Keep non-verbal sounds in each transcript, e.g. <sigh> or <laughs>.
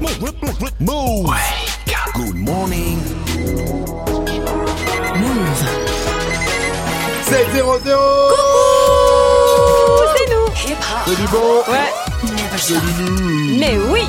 Move. Good morning. Move. 7 0 0 C'est nous Salut bon Ouais, mais oui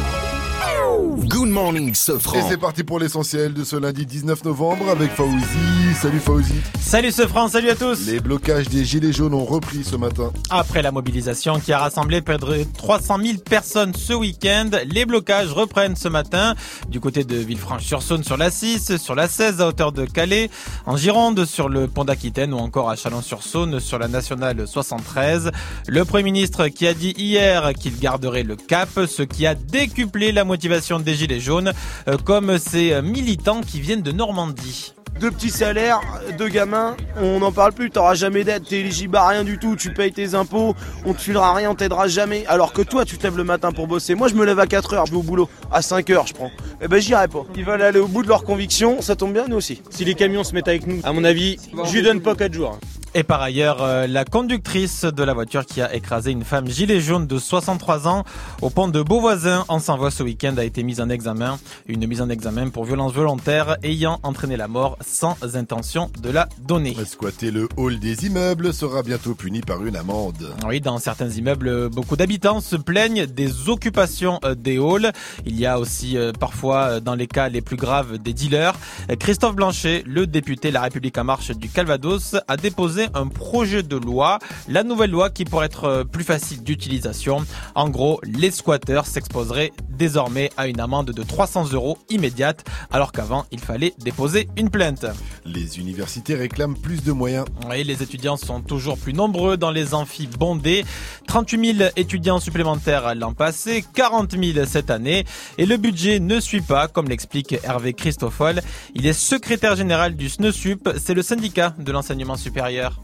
Good morning, Et Sofran. c'est parti pour l'essentiel de ce lundi 19 novembre avec Fauzi. Salut Fauzi. Salut ce France, salut à tous Les blocages des gilets jaunes ont repris ce matin. Après la mobilisation qui a rassemblé près de 300 000 personnes ce week-end, les blocages reprennent ce matin du côté de Villefranche-sur-Saône sur la 6, sur la 16 à hauteur de Calais, en Gironde sur le pont d'Aquitaine ou encore à Chalon-sur-Saône sur la nationale 73. Le Premier ministre qui a dit hier qu'il garderait le cap, ce qui a décuplé la motivation des gilets jaunes, euh, comme ces militants qui viennent de Normandie. Deux petits salaires, deux gamins, on n'en parle plus, t'auras jamais d'aide, t'es éligible à rien du tout, tu payes tes impôts, on te filera rien, on t'aidera jamais. Alors que toi, tu te lèves le matin pour bosser. Moi, je me lève à 4 heures, je vais au boulot. À 5 heures, je prends. Eh ben, j'irai pas. Ils veulent aller au bout de leurs convictions, ça tombe bien, nous aussi. Si les camions se mettent avec nous, à mon avis, je lui donne pas 4 jours. Et par ailleurs, euh, la conductrice de la voiture qui a écrasé une femme gilet jaune de 63 ans au pont de Beauvoisin en s'envoie ce week-end a été mise en examen. Une mise en examen pour violence volontaire ayant entraîné la mort sans intention de la donner. Squatter le hall des immeubles sera bientôt puni par une amende. Oui, dans certains immeubles, beaucoup d'habitants se plaignent des occupations euh, des halls. Il y a aussi euh, parfois, euh, dans les cas les plus graves, des dealers. Christophe Blanchet, le député La République en marche du Calvados, a déposé un projet de loi, la nouvelle loi qui pourrait être euh, plus facile d'utilisation. En gros, les squatteurs s'exposeraient désormais à une amende de 300 euros immédiate, alors qu'avant, il fallait déposer une plainte. Les universités réclament plus de moyens. Oui, les étudiants sont toujours plus nombreux dans les amphis bondés. 38 000 étudiants supplémentaires l'an passé, 40 000 cette année. Et le budget ne suit pas, comme l'explique Hervé Christoffel. Il est secrétaire général du SNESUP, c'est le syndicat de l'enseignement supérieur.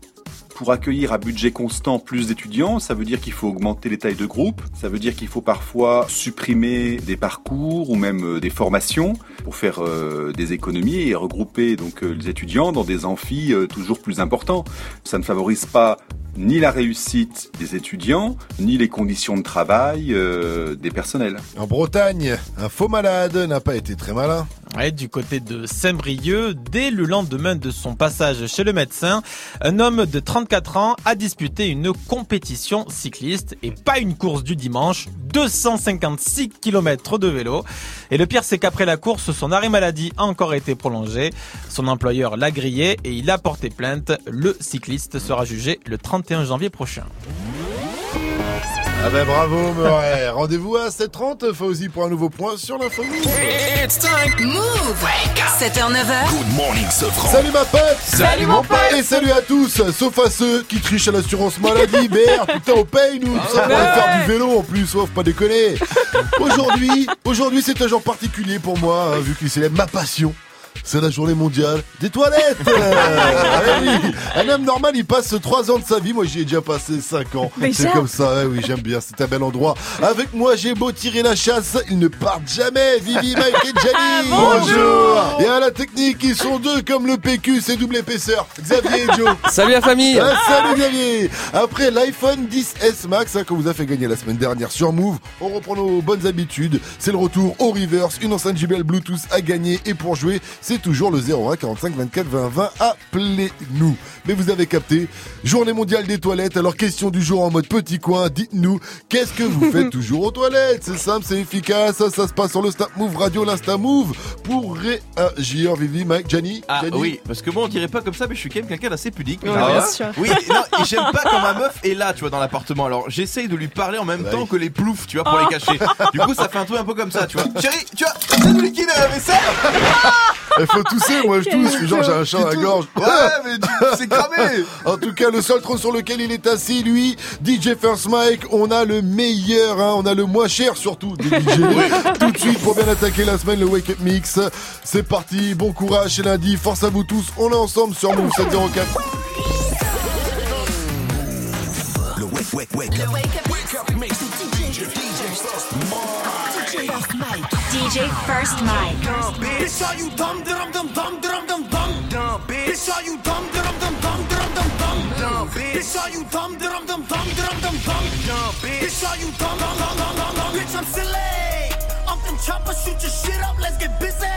Pour accueillir à budget constant plus d'étudiants, ça veut dire qu'il faut augmenter les tailles de groupe, ça veut dire qu'il faut parfois supprimer des parcours ou même euh, des formations pour faire euh, des économies et regrouper donc euh, les étudiants dans des amphis toujours plus importants. Ça ne favorise pas ni la réussite des étudiants, ni les conditions de travail euh, des personnels. En Bretagne, un faux malade n'a pas été très malin. Ouais, du côté de Saint-Brieuc, dès le lendemain de son passage chez le médecin, un homme de 34 ans a disputé une compétition cycliste et pas une course du dimanche, 256 km de vélo. Et le pire, c'est qu'après la course, son arrêt maladie a encore été prolongé. Son employeur l'a grillé et il a porté plainte. Le cycliste sera jugé le 31 janvier prochain. Ah ben bravo Murray. <laughs> Rendez-vous à 7h30 Fauzi pour un nouveau point sur l'info. It's time. Move 7h, 9h, Good morning, Sofran. Salut ma pote Salut, mon pote Et salut à tous, sauf à ceux qui trichent à l'assurance maladie, <laughs> merde, putain on paye nous, tout ça pour aller faire du vélo en plus, sauf pas déconner. <laughs> Aujourd'hui, aujourd'hui c'est un jour particulier pour moi, hein, vu qu'il célèbre ma passion. C'est la journée mondiale des toilettes <laughs> Ah oui. Un homme normal, il passe 3 ans de sa vie. Moi, j'y ai déjà passé 5 ans. C'est comme ça, ouais, oui, j'aime bien. C'est un bel endroit. Avec moi, j'ai beau tirer la chasse, ils ne partent jamais. Vivi, <laughs> Mike et Jenny Bonjour. Et à la technique, ils sont deux comme le PQ, c'est double épaisseur. Xavier et Joe <laughs> Salut la famille ah, salut Xavier Après l'iPhone 10S Max hein, qu'on vous a fait gagner la semaine dernière sur Move, on reprend nos bonnes habitudes. C'est le retour au reverse, une enceinte JBL Bluetooth à gagner et pour jouer, c'est toujours le 01 45 24 20 20. Appelez-nous. Mais vous avez capté, journée mondiale des toilettes. Alors question du jour en mode petit coin, dites-nous, qu'est-ce que vous faites <laughs> toujours aux toilettes? C'est simple, c'est efficace, ça, ça se passe sur le Snap Move Radio, l'Insta Move. Pour réagir, Vivi, Mike, Gianni Ah Gianni oui, parce que moi on dirait pas comme ça, mais je suis quand même quelqu'un d'assez pudique. mais Ouais, bien sûr. Oui, et <laughs> non, et j'aime pas quand ma meuf est là, tu vois, dans l'appartement. Alors j'essaye de lui parler en même Bah temps oui. que les ploufs, tu vois, pour les cacher. Du coup, ça fait un truc un peu comme ça, tu vois. <laughs> Chérie, tu vois, à la vaisselle Il faut tousser, moi je tousse, genre j'ai un chat à la gorge. Ouais, mais c'est cramé <laughs> En tout cas, le seul trône sur lequel il est assis, lui, DJ First Mike, on a le meilleur, hein, on a le moins cher surtout des <laughs> DJ. Tout de suite pour bien attaquer la semaine, le Wake Up Mix. C'est parti, bon courage, c'est lundi, force à vous tous, on est ensemble sur Move 704. Le wake, wake, wake up. Wake up mix. DJ, DJ First DJ First Mike. Bitch, are you dumb, dum, dum, dum, dum, dum, dum, dumb, bitch, are you dumb, dum, dum, dum, dum, dum, dum, dumb, bitch, are you dumb, dum, dum, dum, dum, dum, dum, dumb, bitch, are you dumb, dum, dum, dum, dum, dum, bitch, I'm silly, I'm from chopper, shoot your shit up, let's get busy.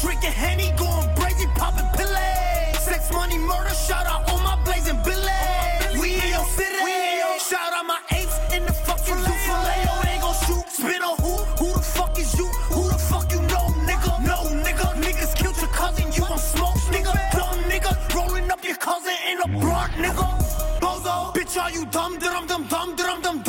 Drinking Henny, going crazy, popping pillay. Sex, money, murder, shout out Your cousin in a broad, nigga. Bozo. Bitch, are you dumb? Dum dum dum dum dum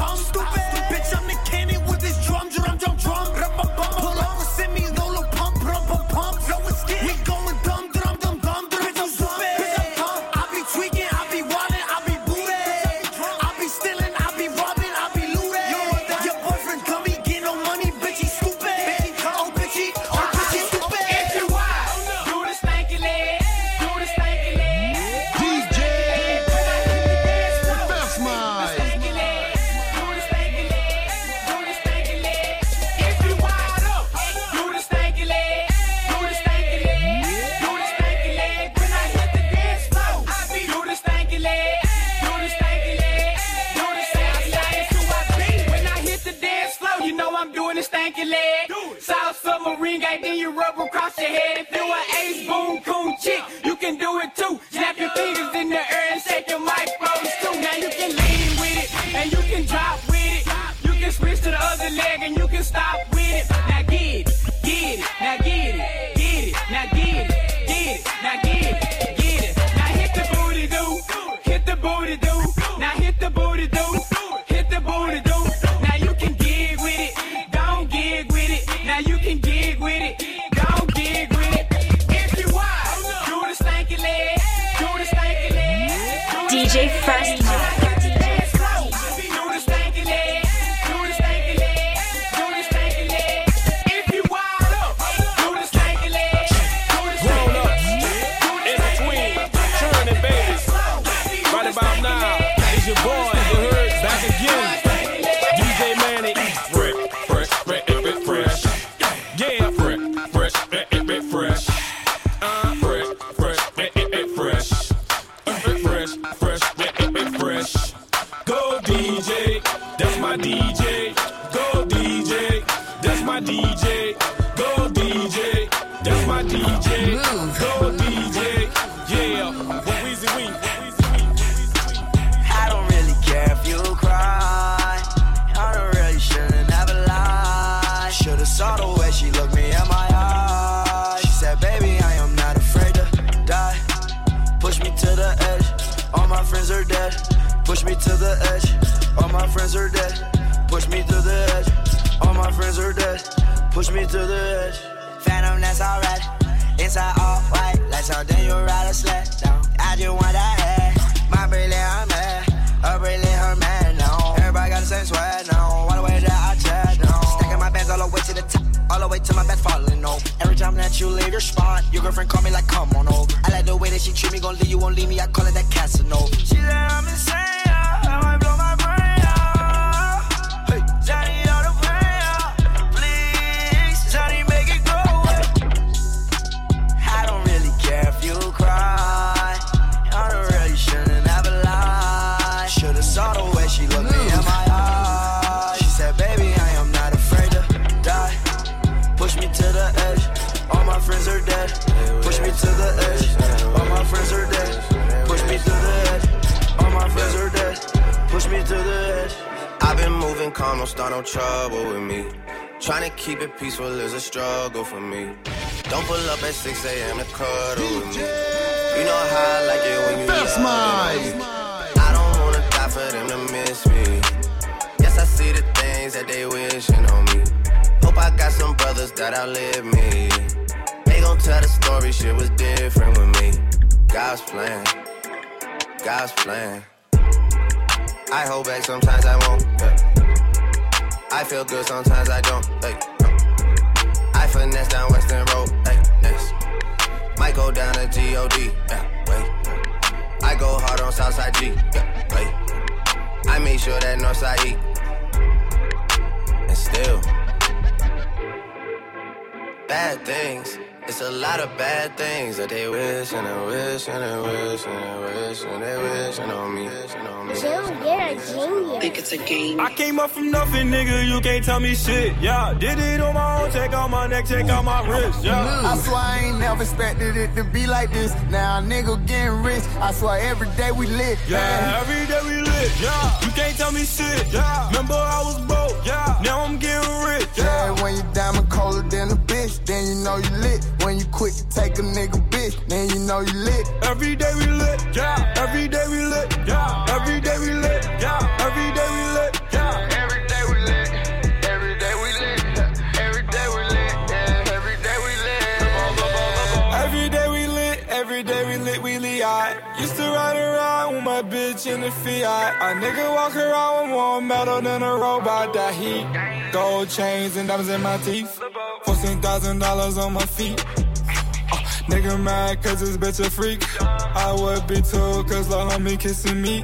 rub across your head. If you an ace boom coon chick, you can do it too. DJ. Go DJ, that's my DJ. Go DJ, yeah. With Weezy Wee. I don't really care if you cry. I don't really shouldn't lie. Should've saw the way she looked me in my eyes. She said, baby, I am not afraid to die. Push me to the edge. All my friends are dead. Push me to the edge. All my friends are dead. Push me to Push me to the edge. Phantom, that's alright. Inside all white, like something you ride a sled down. I just want that head. My brilliant, I'm mad. A brilliant, her man, no. Everybody got the same sweat, no. All the way that I chat, no. Stacking my bands all the way to the top. All the way to my bed falling, no. Every time that you leave your spot, your girlfriend call me like, come on over. I like the way that she treat me, gon' leave you, won't leave me. I call it that Casanova. She said I'm insane, don't start no trouble with me. Trying to keep it peaceful is a struggle for me. Don't pull up at 6 a.m. to cuddle with me. You know how I like it when you Mike. me. I don't wanna die for them to miss me. Yes, I see the things that they wishing on me. Hope I got some brothers that outlive me. They gon' tell the story, shit was different with me. God's plan, God's plan. I hold back, sometimes I won't. yeah. I feel good, sometimes I don't. Hey, no. I finesse down Western Road. Hey, next. Might go down to G-O-D. Yeah, wait. I go hard on Southside G. Yeah, wait. I make sure that Northside E. And still, bad things It's a lot of bad things that they wish and they wish and they wish and they wish and they wish on me. Jill, you're a genius. Think it's a game. I came up from nothing, nigga. You can't tell me shit. Yeah, did it on my own. Check out my neck, check out my wrist. Yeah. I swear I ain't never expected it to be like this. Now a nigga getting rich. I swear every day we lit. Yeah, every day we lit. Yeah, you can't tell me shit. Yeah, remember I was broke. Yeah, now I'm getting rich. Yeah, when you diamond colder than a bitch, then you know you lit. When you quit to take a nigga bitch, then you know you lit. Every day we lit. Yeah, every day we lit. Yeah, every day we lit. Yeah, every day we lit. Yeah, every day we lit. Every day we lit. Every day we lit. Yeah, every day we lit. Every day we lit, every day we lit, we lit. I used to my bitch in the Fiat. A nigga walk around with more metal than a robot. That heat, gold chains and diamonds in my teeth. Fourteen thousand dollars on my feet. Uh, nigga mad cause this bitch a freak. I would be too cause the homie kissing me.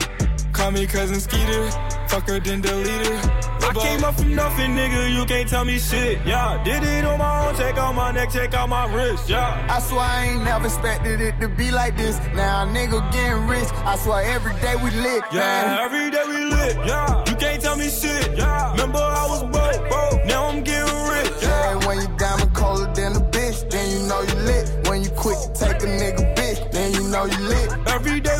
Call me cousin Skeeter, fuck her then delete her. I came up from nothing, nigga, you can't tell me shit. Yeah, did it on my own, check out my neck, check out my wrist. Yeah. I swear I ain't never expected it to be like this. Now a nigga getting rich. I swear every day we lit. Yeah, man. every day we lit. Yeah, you can't tell me shit. Yeah, remember I was broke, broke. Now I'm getting rich. Yeah, when you diamond colder than a bitch, then you know you lit. When you quit take a nigga bitch, then you know you lit. Every day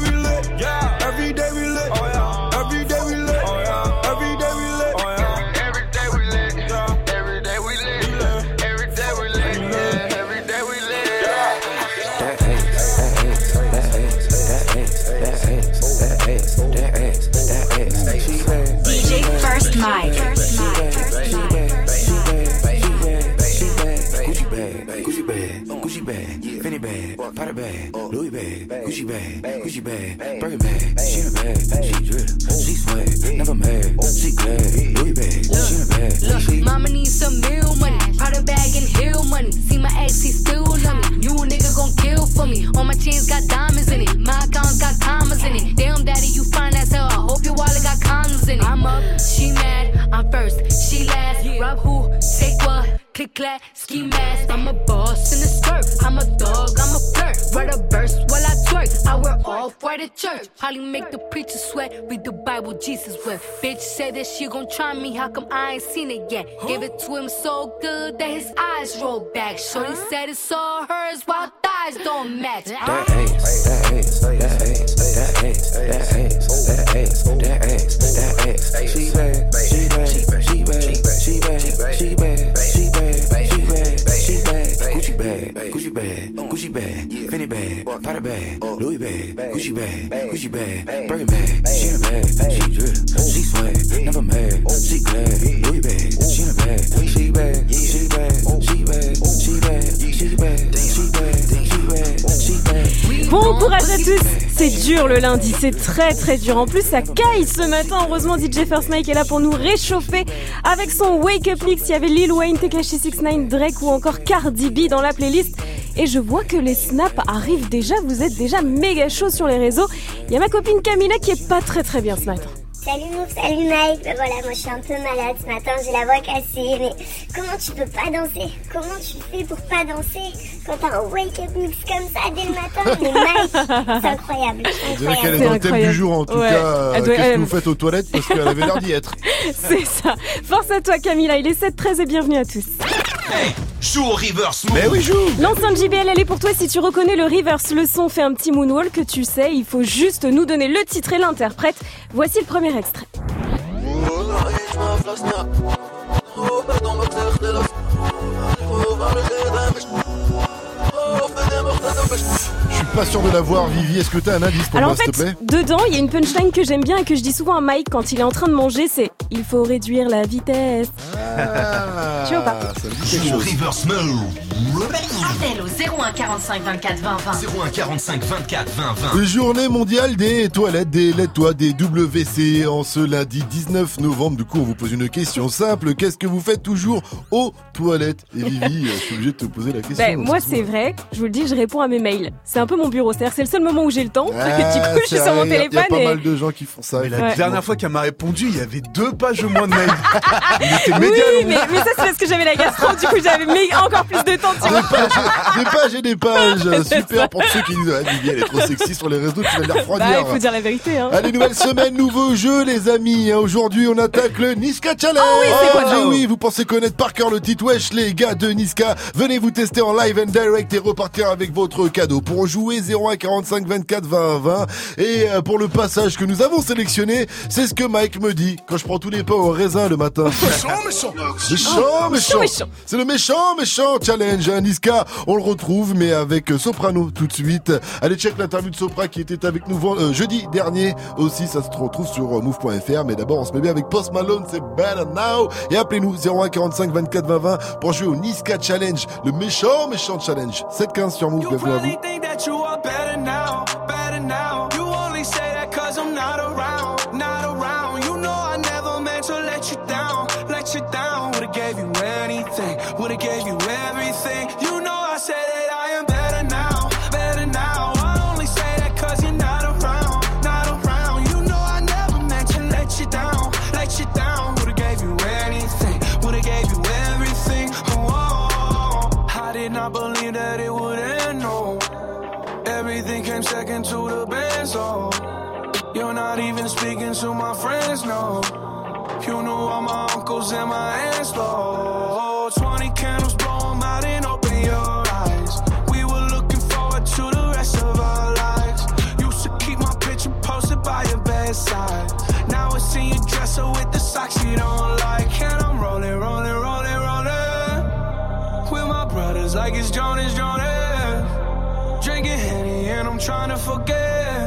Gucci bag, Gucci bag, Birkin bag. She in a bag, she drip, she swag, never mad, she glad. Louis bag, she in a bag, she Look, mama needs some meal money. Prada bag and hill money. See my ex, he still love me. You a nigga gon' kill for me. All my chains got diamonds in it. My accounts got commas in it. Damn, daddy, you fine as hell. I hope your wallet got condoms in it. I'm up, she mad. I'm first, she last. Rub who, take what? Click clack, ski mask. I'm a boss in a skirt. I'm a all white at church. Probably make the preacher sweat. Read the Bible, Jesus wept. Bitch said that she gon' try me. How come I ain't seen it yet? Give it to him so good that his eyes roll back. Shorty said it's all hers while thighs don't match. That ace, that ace, that ace, that ace, that ace, that ace, that ace, that ace. She bad, she bad, she bad, she bad, she bad, she bad, she bad, she bad. Gucci bag, Gucci bag, Gucci bag, Fendi bag, Prada bag, Louis bag, Gucci bag, Gucci bag, Birkin bag. She in a bag, she drip, she swag, never mad, she glad. Louis bag, she in a bag, she bad, she bad, she bad, she bad, she bad, she bad, she bad, she bad. Bon courage à tous. C'est dur le lundi, c'est très très dur. En plus, ça caille ce matin. Heureusement, DJ First Mike est là pour nous réchauffer avec son Wake Up Mix. Il y avait Lil Wayne, Tekashi 69, Drake ou encore Cardi B dans la playlist. Et je vois que les snaps arrivent déjà. Vous êtes déjà méga chaud sur les réseaux. Il y a ma copine Camilla qui est pas très très bien ce matin. Salut Mouf, salut Mike. Ben voilà, moi je suis un peu malade ce matin, j'ai la voix cassée. Mais comment tu peux pas danser? Comment tu fais pour pas danser? Quand t'as un wake up mix comme ça dès le matin Mais <laughs> Mike, c'est incroyable. Dirait qu'elle est dans le thème du jour en tout Ouais. cas. euh, Elle doit- Qu'est-ce que vous faites aux toilettes Parce qu'elle avait l'air d'y être. <laughs> C'est ça. Force à toi Camilla, il est 7-13 et bienvenue à tous. Joue au reverse move. Mais oui, joue. L'enceinte JBL, elle est pour toi si tu reconnais le reverse, le son, fait un petit moonwalk que tu sais, il faut juste nous donner le titre et l'interprète. Voici le premier extrait. But suis pas sûr de l'avoir, Vivi. Est-ce que t'as un indice pour Alors moi, en s'il te fait, plaît? dedans, il y a une punchline que j'aime bien et que je dis souvent à Mike quand il est en train de manger, c'est il faut réduire la vitesse. Ah, <laughs> Tu vois pas? ça me dit quelque chose. reverse move. Appel au 01 45 24 20 20. 01 45 24 20 20. Journée mondiale des toilettes, des lève-toi, des WC en ce lundi 19 novembre. Du coup, on vous pose une question simple. Qu'est-ce que vous faites toujours aux toilettes? Et Vivi, euh, je suis obligé de te poser la question. Ben, moi c'est c'est vrai, je vous le dis, je réponds à mes mails. C'est un peu mon bureau, c'est-à-dire c'est le seul moment où j'ai le temps. <laughs> Ah, du coup, je suis sur mon Il y a téléphone pas et mal de gens qui font ça. Mais la Ouais. dernière fois qu'elle m'a répondu, il y avait deux pages de moins de mails. <laughs> Il était Oui, mais, mais ça c'est parce que j'avais la gastro, du coup j'avais mis encore plus de temps, tu Des vois. pages, des pages et des pages. <laughs> Super ça. pour ceux qui disent ah, Vivi, elle est trop sexy sur les réseaux, tu vas les refroidir. Bah, il faut dire la vérité, hein. Allez, nouvelle semaine, nouveau jeu, les amis. Hein, Aujourd'hui, on attaque le Niska Challenge. Oh oui, c'est quoi ça oui, vous pensez connaître par cœur le titre Wesh, les gars de Niska. Venez vous tester en live and direct et repartir avec votre cadeau. Pour jouer 01 45 24 20 20. Et euh, pour le passage que nous avons sélectionné, c'est ce que Mike me dit quand je prends tous les pains au raisin le matin. <laughs> Méchant, méchant. Méchant, Oh, méchant. méchant. C'est le méchant, méchant challenge. Niska, on le retrouve, mais avec euh, Soprano tout de suite. Allez, check l'interview de Sopra qui était avec nous euh, jeudi dernier. Aussi, ça se retrouve sur euh, move.fr. Mais d'abord, on se met bien avec Post Malone, c'est Better Now. Et appelez-nous 01 45 24 20 20 pour jouer au Niska Challenge, le méchant, méchant challenge. 7-15 sur Move, bienvenue à vous. Probably think that you are better now, not even speaking to my friends, no. You knew all my uncles and my aunts, Lord. 20 candles, blow 'em out and open your eyes. We were looking forward to the rest of our lives. Used to keep my picture posted by your bedside. Now it's in your dresser with the socks you don't like. And I'm rolling, rolling, rolling, rolling. With my brothers like it's Jonas, Jonas. Drinking Henny and I'm trying to forget.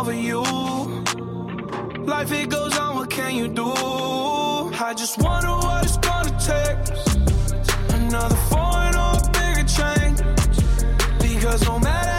over you. Life it goes on, what can you do? I just wonder what it's gonna take. Another foreign or a bigger change. Because no matter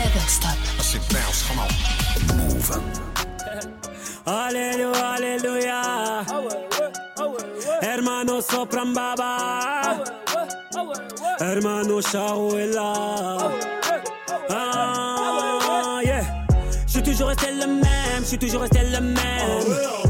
Never stop. I said bounce, come on. Move. Aleluya, aleluya. Hermano Sopran Baba. Hermano Shaouela. Ah, yeah. Je suis toujours resté le même, je suis toujours resté le même.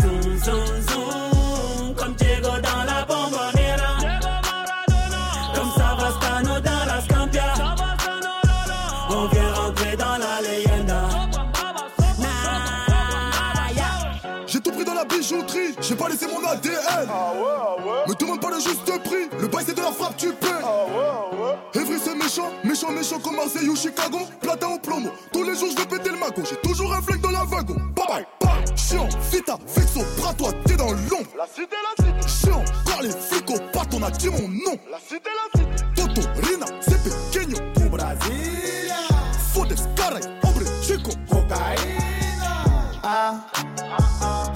laissé mon ADN. Me demande pas le juste prix, le bail c'est de la frappe, tu paies. Evry c'est méchant, méchant, méchant comme Marseille ou Chicago. Platin au plomo, tous les jours je vais péter le magot. J'ai toujours un flingue dans la wagon. Bye bye, bye. Chiant, vita, vexo, bras toi, t'es dans l'ombre. La cité, la cité. Chiant, car les flics au on a dit mon nom. La cité, la cité. Toto, Rina, c'est pequeño. Tu Brasilia. Fodes, caray, hombre, chico. Cocaïna. Ah,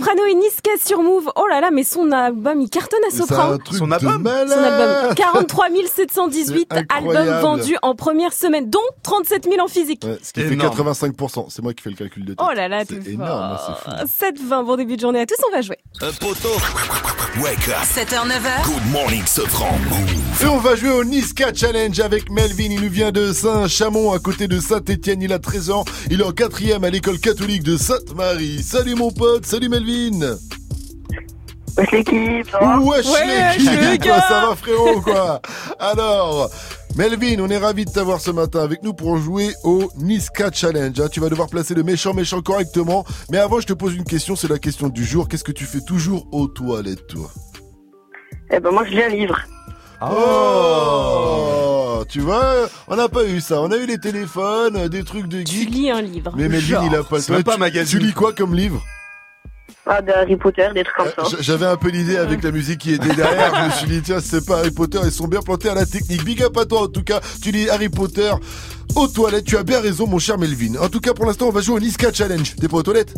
Soprano et Niska sur Move. Oh là là, mais son album, il cartonne à C'est Sopran. un truc de malade. Son album. <laughs> 43 718 C'est incroyable. albums vendus en première semaine, dont 37 000 en physique. Ouais, ce qui fait Énorme. 85%. C'est moi qui fais le calcul de tête. Oh là là, C'est énorme, hein, c'est fou. 7-20, bon début de journée à tous, on va jouer. Un poteau. Wake up. 7h, 9h. Good morning, Sofran. Move. Et on va jouer au Niska Challenge avec Melvin. Il nous vient de Saint-Chamond, à côté de Saint-Étienne. Il a 13 ans. Il est en quatrième à l'école catholique de Sainte-Marie. Salut mon pote. Salut Melvin. Wesh l'équipe, Wesh l'équipe, ça va <laughs> frérot quoi Alors, Melvin, on est ravi de t'avoir ce matin avec nous pour jouer au Niska Challenge. hein. Tu vas devoir placer le méchant méchant correctement. Mais avant, je te pose une question, c'est la question du jour. Qu'est-ce que tu fais toujours aux toilettes, toi? Eh ben moi je lis un livre. Oh Tu vois, on n'a pas eu ça. On a eu les téléphones, des trucs de geek. Tu lis un livre. Mais Melvin, il a pas le temps. pas Tu lis quoi comme livre? Ah, de Harry Potter, des trucs comme ça. J- J'avais un peu l'idée avec la musique qui était derrière. je me suis dit, tiens, c'est pas Harry Potter, ils sont bien plantés à la technique. Big up à toi, en tout cas. Tu lis Harry Potter aux toilettes. Tu as bien raison, mon cher Melvin. En tout cas, pour l'instant, on va jouer au Niska Challenge. T'es pas aux toilettes?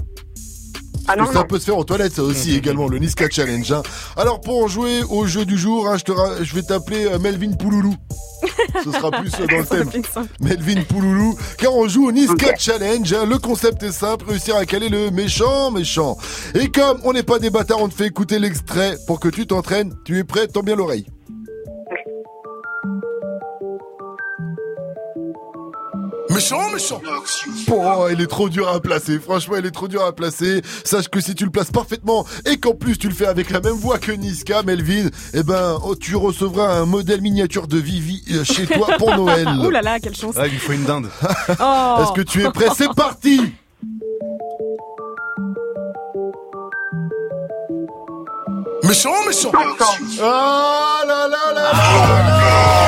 Ah non, ça non. peut se faire aux toilettes, ça aussi également, le Niska Challenge. hein. Alors pour en jouer au jeu du jour, hein, je, te ra- je vais t'appeler euh, Melvin Pouloulou. Ce sera plus euh, dans le <laughs> thème. Melvin Pouloulou, car on joue au Niska Challenge. hein. Le concept est simple, réussir à caler le méchant méchant. Et comme on n'est pas des bâtards, on te fait écouter l'extrait pour que tu t'entraînes. Tu es prêt Tends bien l'oreille. Méchant, méchant. Oh, il est trop dur à placer. Franchement, il est trop dur à placer. Sache que si tu le places parfaitement et qu'en plus tu le fais avec la même voix que Niska, Melvin, eh ben, oh, tu recevras un modèle miniature de Vivi euh, chez toi pour <laughs> Noël. Ouh là là, quelle chance. Ah, il faut une dinde. <laughs> Oh. Est-ce que tu es prêt? C'est parti Méchant, méchant. Ah là là là là C'est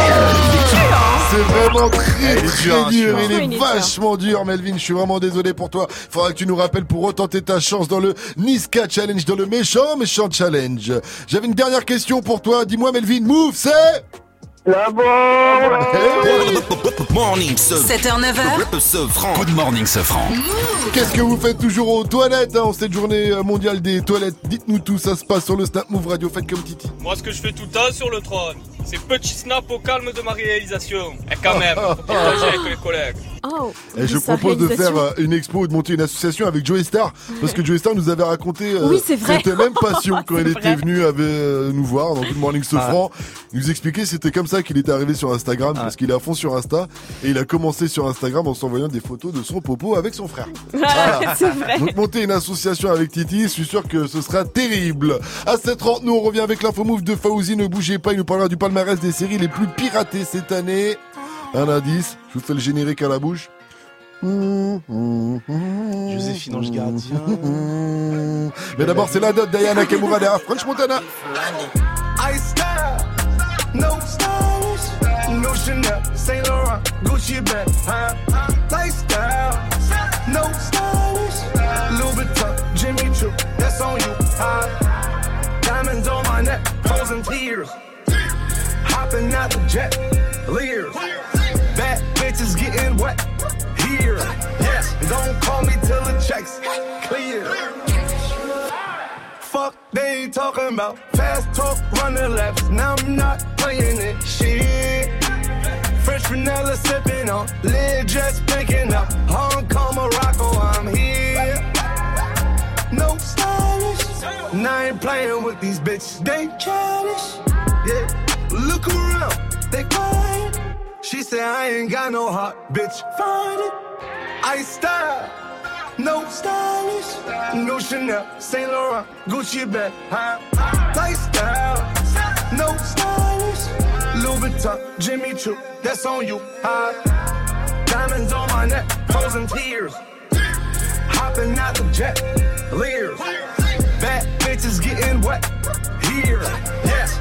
vraiment très très dure, hein, dur, il est vachement dur Melvin, je suis vraiment désolé pour toi. Faudra que tu nous rappelles pour retenter ta chance dans le Niska Challenge, dans le méchant méchant challenge. J'avais une dernière question pour toi, dis-moi Melvin, move c'est? La bombe Morning, Sofran. 7h, 9h. Sofran. Good morning, Sofran. Qu'est-ce que vous faites toujours aux toilettes hein, en cette journée euh, mondiale des toilettes? Dites-nous tout, ça se passe sur le Snap Move Radio, faites comme Titi. Moi, ce que je fais tout le temps sur le trône, c'est petit snap au calme de ma réalisation. Et quand même, faut partager avec les collègues. Oh, Et je propose de faire euh, une expo, de monter une association avec Joey Star, parce que Joey Star nous avait raconté euh, Oui, c'est vrai. cette même passion <laughs> quand il C'est était vrai. venu avec, euh, nous voir dans Good Morning Sofran. Il nous expliquait que c'était comme ça qu'il était arrivé sur Instagram, parce qu'il est à fond sur Insta, et il a commencé sur Instagram en s'envoyant des photos de son popo avec son frère. <laughs> Voilà. <laughs> C'est vrai. Donc monter une association avec Titi, je suis sûr que ce sera terrible. À 7h30, nous on revient avec l'info move de Fauzi, ne bougez pas, il nous parlera du palmarès des séries les plus piratées cette année. Un indice, je vous fais le générique à la bouche. Joséphine Ange Gardien. Mais d'abord, c'est la dot Diana Kamura derrière French Montana. Ice style, no stylish, no Chanel, Saint Laurent, Gucci bag, huh? Lifestyle, no stylish, Louis Vuitton, Jimmy Choo, that's on you, huh? Diamonds on my neck, frozen tears, hopping out the jet, leers, bad bitches getting wet here. Yes, don't call me till the checks clear. Fuck they talking about fast talk, running laps. Now I'm not playing it. Shit. Fresh vanilla sipping on, lid just picking up. Hong Kong, Morocco, I'm here. No stylish. And I ain't playing with these bitches. They childish. Yeah. Look around, they quiet. She said I ain't got no heart, bitch. Find it. I style. No stylish, no Chanel, Saint Laurent, Gucci bag, high lifestyle. No stylish, Louis Vuitton, Jimmy Choo, that's on you. High diamonds on my neck, frozen tears. Hopping out the jet, leers. Bad bitches getting wet here.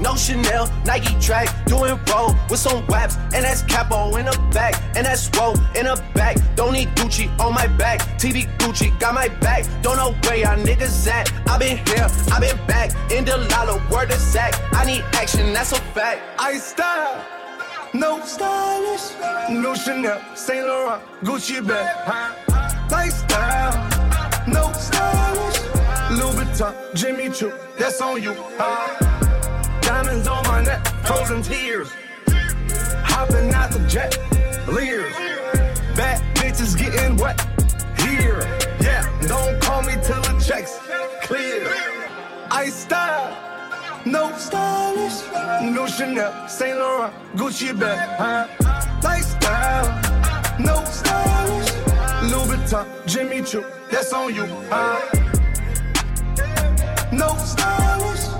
No Chanel, Nike track, doing roll with some waps, and that's capo in the back, and that's roll in the back. Don't need Gucci on my back, TV Gucci got my back. Don't know where y'all niggas at. I been here, I been back, in the lala, word of Zach. I need action, that's a fact. I style, no stylish, no Chanel, Saint Laurent, Gucci bag, lifestyle, no stylish, Louis Vuitton, Jimmy Choo, that's on you. High diamonds on my neck, frozen tears, hopping out the jet, leers, bad bitches getting wet here. Yeah, don't call me till the checks clear. I style. No stylish, no Chanel, Saint Laurent, Gucci bag, huh? Lifestyle, no stylish, Louis Vuitton, Jimmy Choo, that's on you, huh? No stylish.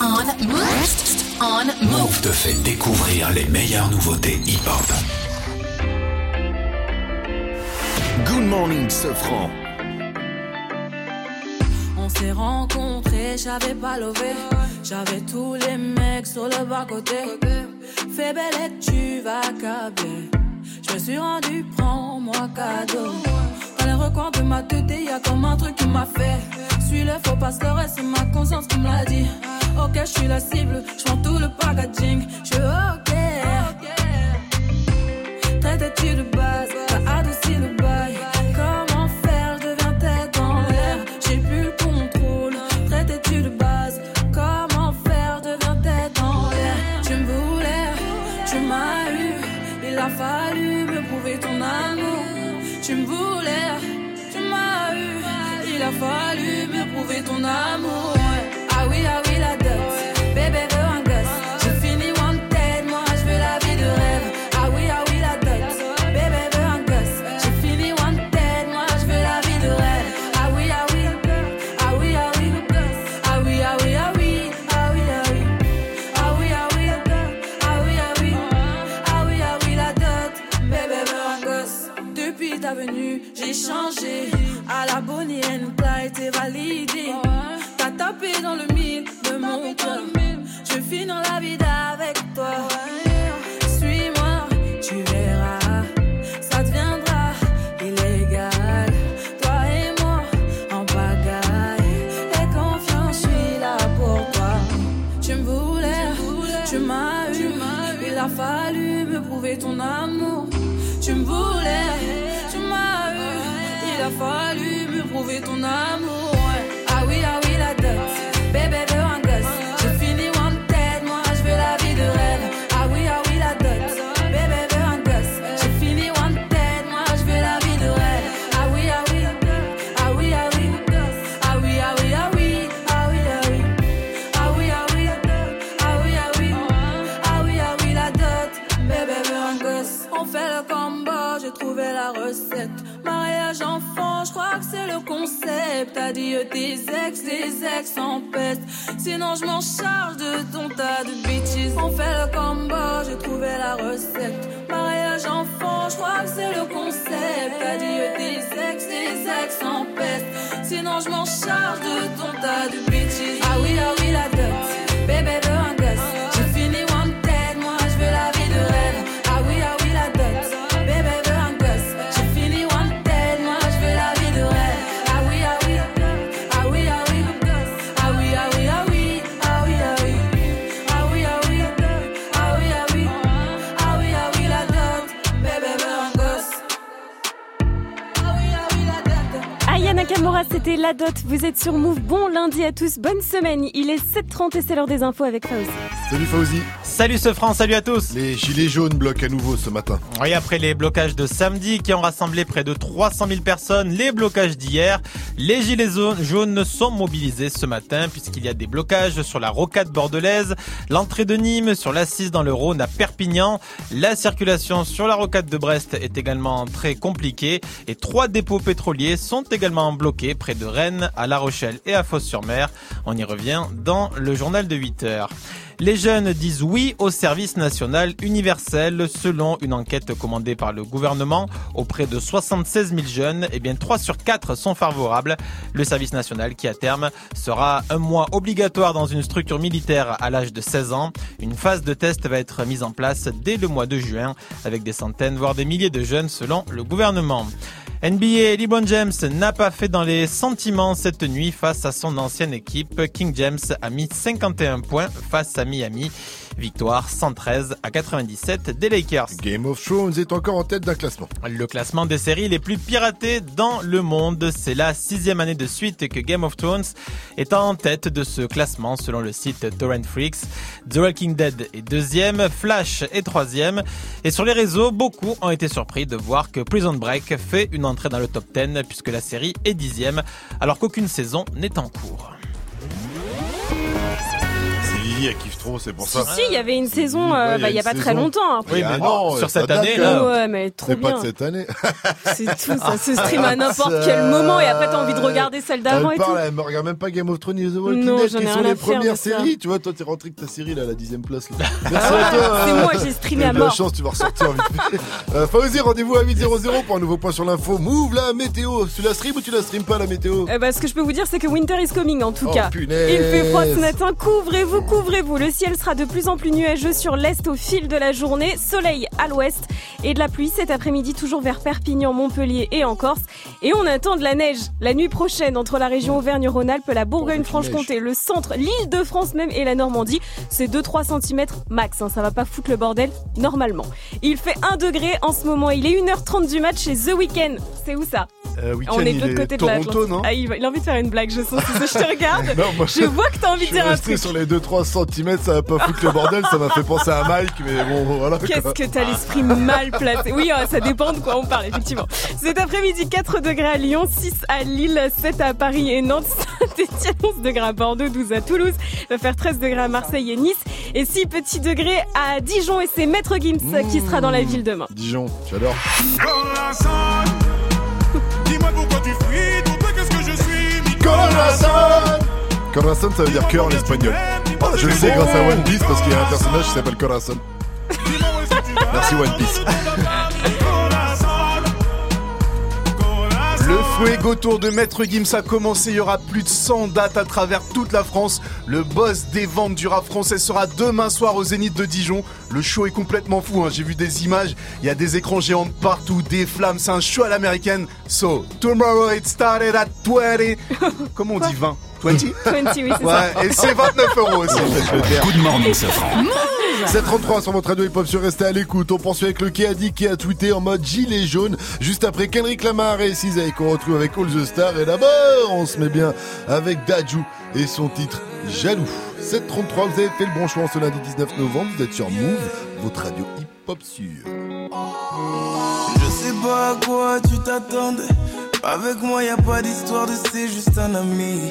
On Move. On Move. Te fait découvrir les meilleures nouveautés hip-hop. Good morning, Sofran. On s'est rencontrés, j'avais pas levé. J'avais tous les mecs sur le bas-côté. Fais belle et tu vas câbler. Je me suis rendu, prends-moi cadeau. Dans les recoins de ma tête, y a comme un truc qui m'a fait. Suis le faux pasteur et c'est ma conscience qui me l'a dit. Ok, je suis la cible, je tout le packaging. Je suis ok. T'as tapé dans le concept. Adieu tes ex, les ex en peste. Sinon, je m'en charge de ton tas de bitches. On fait le combo, j'ai trouvé la recette. Mariage enfant, je crois que c'est le concept. Adieu tes ex, les ex en peste. Sinon, je m'en charge de ton tas de bitches. Ah oui, ah oui, la dot. Bébé veut C'était la dot. Vous êtes sur Move. Bon lundi à tous. Bonne semaine. Il est 7h30 et c'est l'heure des infos avec Fauzi. Salut Fauzi. Salut ce franc, salut à tous. Les gilets jaunes bloquent à nouveau ce matin. Oui, après les blocages de samedi qui ont rassemblé près de 300 000 personnes, les blocages d'hier, les gilets jaunes- jaunes sont mobilisés ce matin puisqu'il y a des blocages sur la rocade bordelaise, l'entrée de Nîmes, sur l'assise dans le Rhône à Perpignan. La circulation sur la rocade de Brest est également très compliquée et trois dépôts pétroliers sont également bloqués près de Rennes, à La Rochelle et à Fos-sur-Mer. On y revient dans le journal de 8 heures. Les jeunes disent oui au service national universel selon une enquête commandée par le gouvernement auprès de 76 000 jeunes. Eh bien, 3 sur 4 sont favorables. Le service national qui à terme sera un mois obligatoire dans une structure militaire à l'âge de 16 ans. Une phase de test va être mise en place dès le mois de juin avec des centaines voire des milliers de jeunes selon le gouvernement. NBA, LeBron James n'a pas fait dans les sentiments cette nuit face à son ancienne équipe. King James a mis 51 points face à Miami. Victoire 113 à 97 des Lakers. Game of Thrones est encore en tête d'un classement. Le classement des séries les plus piratées dans le monde. C'est la sixième année de suite que Game of Thrones est en tête de ce classement selon le site Torrent Freaks. The Walking Dead est deuxième, Flash est troisième. Et sur les réseaux, beaucoup ont été surpris de voir que Prison Break fait une entrée dans le top 10 puisque la série est dixième alors qu'aucune saison n'est en cours. Lily, elle kiffe trop, c'est pour ça. Si, il y avait une saison, euh, bah, il y a pas très longtemps. Oui, après. mais non, sur euh, cette année, là. Ouais, mais trop C'est pas de cette année. <laughs> C'est tout, ça se stream à n'importe quel moment et après t'as envie de regarder celle d'avant Elle et tout. parle, elle me regarde même pas Game of Thrones et The Walking Non, Dead j'en ai qui sont les premières séries. Tu vois, toi t'es rentré avec ta série là, à la dixième place. Là. Ah <laughs> Merci ouais, à toi. c'est hein. moi, j'ai streamé à eu de la mort. chance, tu vas ressortir vite. <laughs> Euh, Fauzi, rendez-vous à 8.00 pour un nouveau point sur l'info. Move la météo. Tu la stream ou tu la stream pas la météo Eh ben, ce que je peux vous dire, c'est que winter is coming en tout Oh, cas. Il fait froid ce matin, couvrez-vous, couvrez-vous. Le ciel sera de plus en plus nuageux sur l'est au fil de la journée. Soleil à l'ouest et de la pluie cet après-midi, toujours vers Perpignan, Montpellier et en Corse. Et on attend de la neige la nuit prochaine entre la région Auvergne-Rhône-Alpes, la Bourgogne-Franche-Comté, le centre, l'île de France même et la Normandie. C'est 2-3 cm max, hein, ça va pas foutre le bordel normalement. Il fait 1 degré en ce moment, il est 1h30 du match chez The Weeknd. C'est où ça? Euh, On est de l'autre côté de Toronto, l'Atlantique. non? Ah, il, a envie de faire une blague, je sens. Je te regarde. <laughs> Non, moi, je vois que t'as envie de dire un truc. sur les 2-3 cm, ça va pas foutre le bordel, ça m'a fait penser à Mike, mais bon, voilà. Qu'est-ce que t'as l'esprit mal placé Oui, euh, ça dépend de quoi on parle, effectivement. Cet après-midi, 4 degrés à Lyon, 6 à Lille, 7 à Paris et Nantes, Saint-Etienne, 11 degrés à Bordeaux, 12 à Toulouse, va faire 13 degrés à Marseille et Nice, et 6 petits degrés à Dijon, et c'est Maître Gims qui sera dans la ville demain. Dijon, j'adore. Dis-moi pourquoi tu fuis, pour toi qu'est-ce que je suis Corazon ça veut dire cœur en espagnol. Je le sais grâce à One Piece parce qu'il y a un personnage qui s'appelle Corazon. Merci One Piece. Le Fuego Tour de Maître Gims a commencé. Il y aura plus de 100 dates à travers toute la France. Le boss des ventes du rap français sera demain soir au Zénith de Dijon. Le show est complètement fou. hein. J'ai vu des images. Il y a des écrans géants de partout, des flammes. C'est un show à l'américaine. So, tomorrow it started at 20. Comment on dit 20 20 20, oui, c'est Ouais, ça. et c'est 29 euros aussi. Good morning, Safran. 733 sur votre radio hip hop sur Restez à l'écoute. On poursuit avec le qui a dit qui a tweeté en mode gilet jaune. Juste après Kendrick Lamar et Cizay qu'on retrouve avec All the Stars. Et d'abord, on se met bien avec Dajou et son titre Jaloux. 733, vous avez fait le bon choix en ce lundi 19 novembre. Vous êtes sur Move, votre radio hip hop sûr. Je sais pas à quoi tu t'attendais. Avec moi, y a pas d'histoire de c'est juste un ami.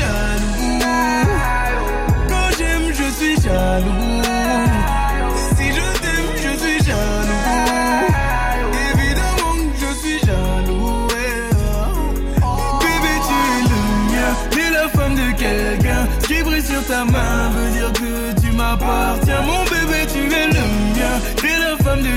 Si je t'aime, je suis jaloux. Évidemment je suis jaloux. Bébé, tu es le mien, t'es la femme de quelqu'un. Ce qui brille sur ta main veut dire que tu m'appartiens.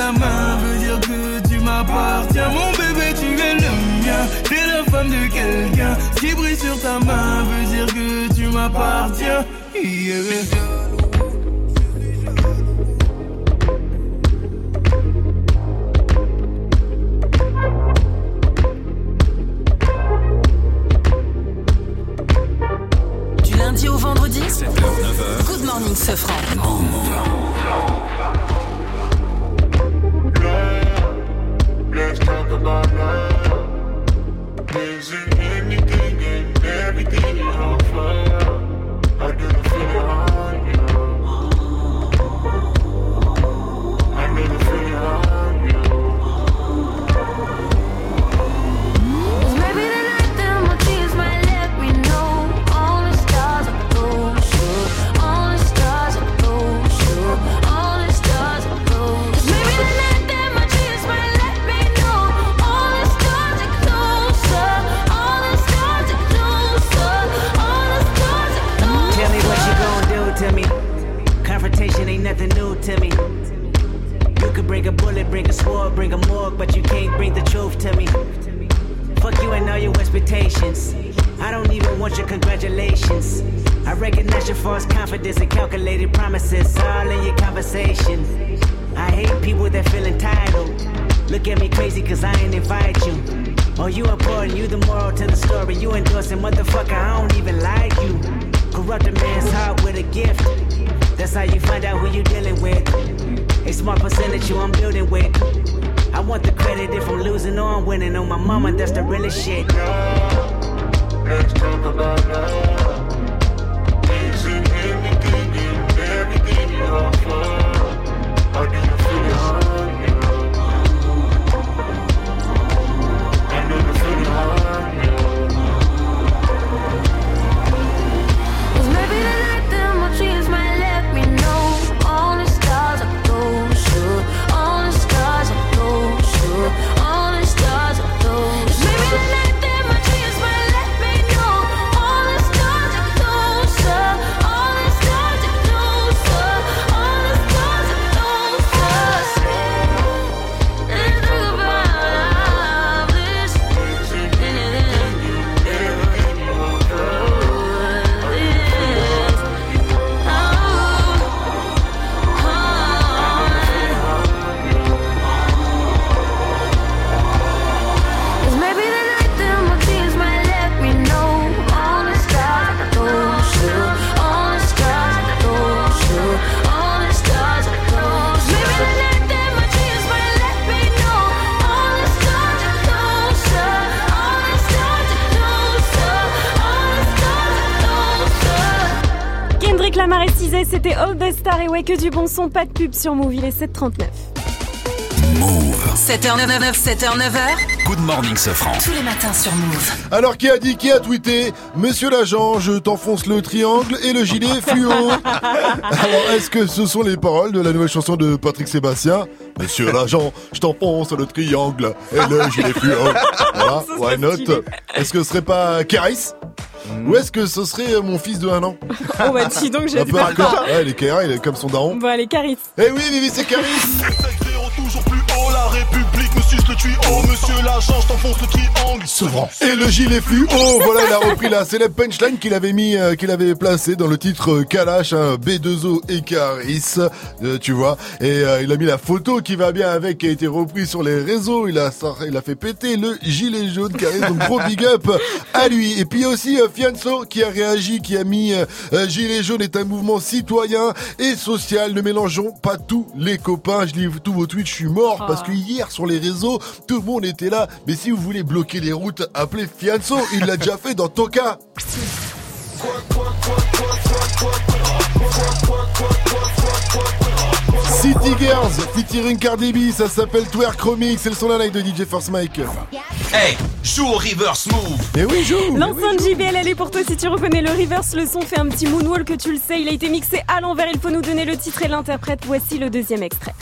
Ta main veut dire que tu m'appartiens. Mon bébé, tu es le mien, t'es la femme de quelqu'un. Ce qui brille sur ta main veut dire que tu m'appartiens. Yeah. Du lundi au vendredi 7h, 9h. Good morning, Sofran. Let's talk about love. Is it anything and everything on fire? I didn't feel it on et que du bon son, pas de pub sur Move, il est 7h39. 7h99, 7h9h. Good morning, Sofran. Tous les matins sur Move. Alors qui a dit, qui a tweeté Monsieur l'agent, je t'enfonce le triangle et le gilet <laughs> fluo. Alors est-ce que ce sont les paroles de la nouvelle chanson de Patrick Sébastien Monsieur l'agent, je t'enfonce le triangle et le gilet fluo. <laughs> Voilà, why not. Est-ce que ce serait pas Caris? Ou est-ce que ce serait mon fils de 1 an? Oh bah dis donc, Un j'ai peu hardcore. Ouais, est Caris, il est comme son daron. Bon allez, Caris. Eh oui, Vivi, c'est Caris tuyau. Monsieur l'agent, je t'enfonce le triangle. Sevran. Et le gilet fluo, voilà, il a repris la célèbre punchline qu'il avait mis, euh, qu'il avait placé dans le titre euh, Kalash, hein, B2O et Caris, euh, tu vois. Et euh, il a mis la photo qui va bien avec, qui a été reprise sur les réseaux. Il a, il a fait péter le gilet jaune Caris, donc gros big up à lui. Et puis aussi euh, Fianso qui a réagi, qui a mis euh, euh, gilet jaune est un mouvement citoyen et social. Ne mélangeons pas tous les copains. Je lis tous vos tweets, je suis mort parce que hier sur les réseaux, tout le monde était là. Mais si vous voulez bloquer les routes, appelez Fianso. Il l'a déjà fait dans ton cas. City Girls featuring Cardi B, ça s'appelle Twerk Remix, c'est le son la live de DJ Force Mike. Hey, joue au reverse move. Mais oui, joue. L'enceinte JBL, elle est pour toi si tu reconnais le reverse. Le son fait un petit moonwalk que tu le sais. Il a été mixé à l'envers. Il faut nous donner le titre et l'interprète. Voici le deuxième extrait.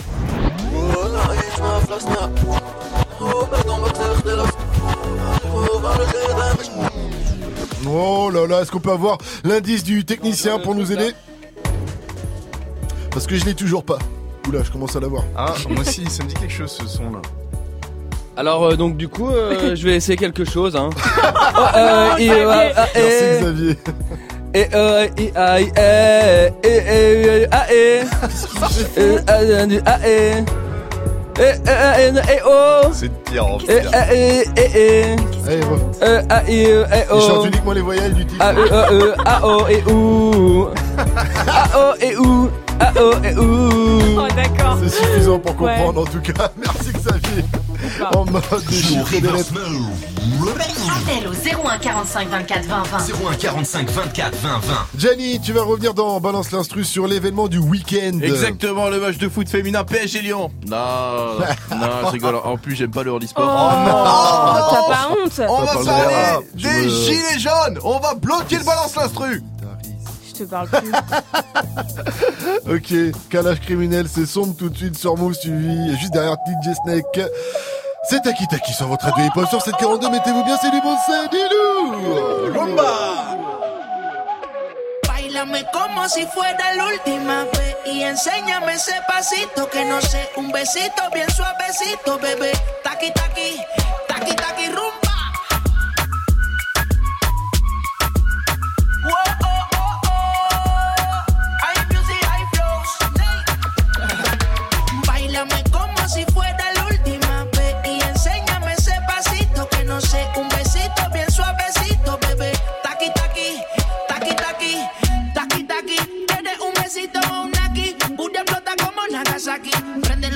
Oh là là, est-ce qu'on peut avoir l'indice du technicien pour nous aider Parce que je l'ai toujours pas. Oula, je commence à l'avoir. Ah, moi aussi, ça me dit quelque chose ce son là. Alors euh, donc du coup, euh, <laughs> je vais essayer quelque chose. Hein. <laughs> Oh, euh, et, euh, ah, eh. Merci Xavier. Et euh, et et et et. C'est de pire en Eh, pire. eh, eh, eh, eh. Euh, ah, eh, euh, eh, Il chante uniquement les voyelles du titre. Ah, euh, euh, euh, ah, oh, et ouh. Ah, oh, et ouh. Ah, oh, et ouh. Oh d'accord. C'est suffisant pour Ouais. comprendre en tout cas. <laughs> Merci Xavier. En mode des reverse lettres. Appel au 01 45 24 20 20. 01 45 24 20 20. Gianni, tu vas revenir dans Balance l'instru sur l'événement du week-end. Exactement, le match de foot féminin PSG Lyon. Non, non, je rigole. En plus, j'aime pas le Oh, handisport. t'as pas honte On va parle de parler des gilets jaunes. On va bloquer le balance l'instru. Te parle plus. <laughs> Ok, calage criminel, c'est sombre tout de suite sur Move suivi juste derrière DJ Snake. C'est Taki Taki sur votre radio hip-hop sur 742, mettez-vous bien, c'est du bon c'est du lourd Rumba Bailame como si fuera la última vez y enséñame ese pasito que no sé, un besito bien suavecito, bebé. Taqui taqui, taqui taqui rumba.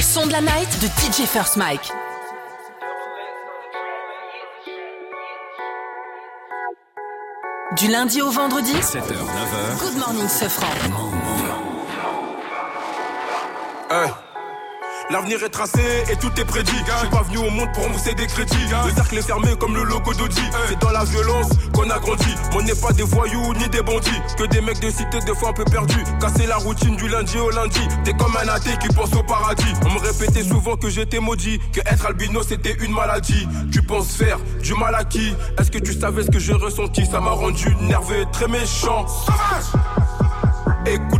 le son de la night de DJ First Mike. Du lundi au vendredi, 7h, 9h. Good Morning Sofran. Hey. L'avenir est tracé et tout est prédit. Je suis pas venu au monde pour rembourser des crédits. Le cercle est fermé comme le logo d'Audi. C'est dans la violence qu'on a grandi. On n'est pas des voyous ni des bandits. Que des mecs de cité, des fois un peu perdus. Casser la routine du lundi au lundi. T'es comme un athée qui pense au paradis. On me répétait souvent que j'étais maudit. Que être albino c'était une maladie. Tu penses faire du mal à qui? Est-ce que tu savais ce que j'ai ressenti? Ça m'a rendu nerveux, très méchant. Sauvage Écoute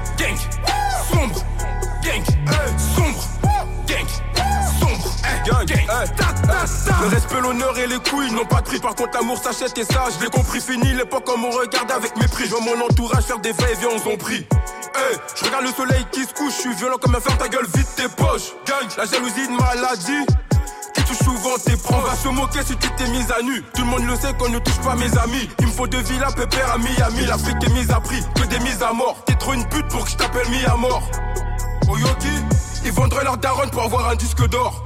Le respect, l'honneur et les couilles n'ont pas de prix. Par contre, l'amour s'achète et ça, je l'ai compris. Fini l'époque comme on regarde avec mépris. Je vois mon entourage faire des va-et-vient, on ont pris. Hey, je regarde le soleil qui se couche, je suis violent comme un fer, ta gueule, vite tes poches. Gang, la jalousie de maladie. Qui touche souvent tes proches. On va se moquer si tu t'es mise à nu. Tout le monde le sait qu'on ne touche pas mes amis. Il me faut deux villas pépère à Miami. L'Afrique est mise à prix, que des mises à mort. T'es trop une pute pour que je t'appelle mis à mort. Au Yogi, ils vendraient leur daronne pour avoir un disque d'or.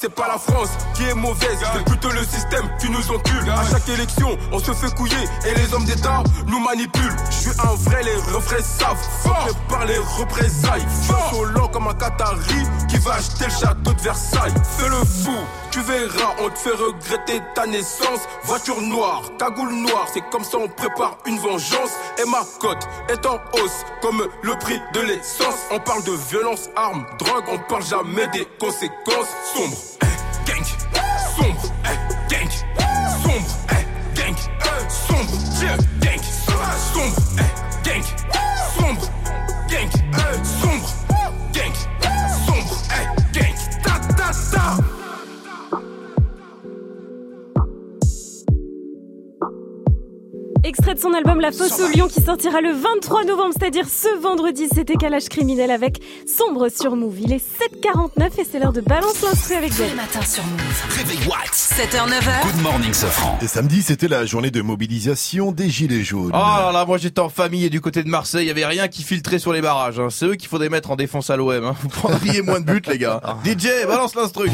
C'est pas la France qui est mauvaise, c'est plutôt le système qui nous encule. À chaque élection, on se fait couiller et les hommes d'État nous manipulent. Je suis un vrai, les refrains savent. Fort par les représailles. Insolent comme un Qatari qui va acheter le château de Versailles. Fais le fou, tu verras, on te fait regretter ta naissance. Voiture noire, cagoule noire, c'est comme ça on prépare une vengeance. Et ma cote est en hausse, comme le prix de l'essence. On parle de violence, armes, drogue, on parle jamais des conséquences sombres. Eh, gang, sombre, eh, gang, sombre, eh, gang, eh, sombre, Dieu, gang, sombre, eh, gang, Extrait de son album La Fosse au Lion qui sortira le 23 novembre, c'est-à-dire ce vendredi. C'était Calage Criminel avec Sombre sur Move. Il est 7h49 et c'est l'heure de balance l'instru avec Ben. matins sur Move. Réveil What 7h, 9h. Good morning, Sofran. Et samedi, c'était la journée de mobilisation des Gilets jaunes. Oh là là, moi j'étais en famille et du côté de Marseille, il y avait rien qui filtrait sur les barrages. hein. C'est eux qu'il faudrait mettre en défense à l'OM. Hein. Vous prendriez moins de buts, les gars. <laughs> DJ, balance l'instru.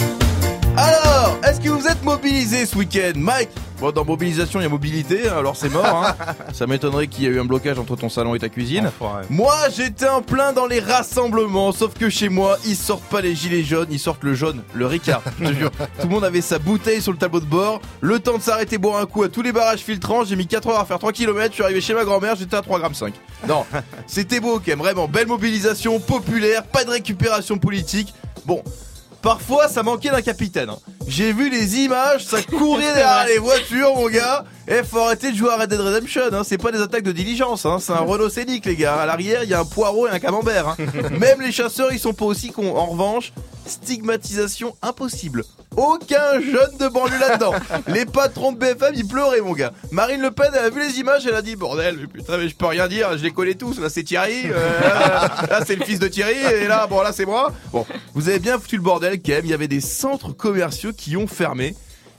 Alors, est-ce que vous êtes mobilisés ce week-end, Mike Bon, dans mobilisation, il y a mobilité, alors c'est mort. Hein. <laughs> Ça m'étonnerait qu'il y ait eu un blocage entre ton salon et ta cuisine. Moi, j'étais en plein dans les rassemblements, sauf que chez moi, ils sortent pas les gilets jaunes, ils sortent le jaune, le Ricard. Je te jure. <laughs> Tout le monde avait sa bouteille sur le tableau de bord. Le temps de s'arrêter boire un coup à tous les barrages filtrants. J'ai mis 4 heures à faire 3 km. Je suis arrivé chez ma grand-mère, j'étais à 3 grammes 5. Non, <laughs> c'était beau quand même, vraiment. Belle mobilisation, populaire, pas de récupération politique. Bon. Parfois, ça manquait d'un capitaine. hein. J'ai vu les images, ça courait derrière <laughs> les voitures, mon gars. Eh, faut arrêter de jouer à Red Dead Redemption. Hein. C'est pas des attaques de diligence. Hein. C'est un Renault Scénic, les gars. À l'arrière, il y a un poireau et un camembert. Hein. <laughs> Même les chasseurs, ils sont pas aussi cons. En revanche, stigmatisation impossible. Aucun jeune de banlieue là-dedans. <laughs> Les patrons de BFM, ils pleuraient, mon gars. Marine Le Pen, elle a vu les images, elle a dit bordel, putain, mais je peux rien dire. Je les connais tous. Là, c'est Thierry. euh, là, là, c'est le fils de Thierry. Et là, bon, là, c'est moi. Bon, vous avez bien foutu le bordel Il y avait des centres commerciaux qui ont fermé.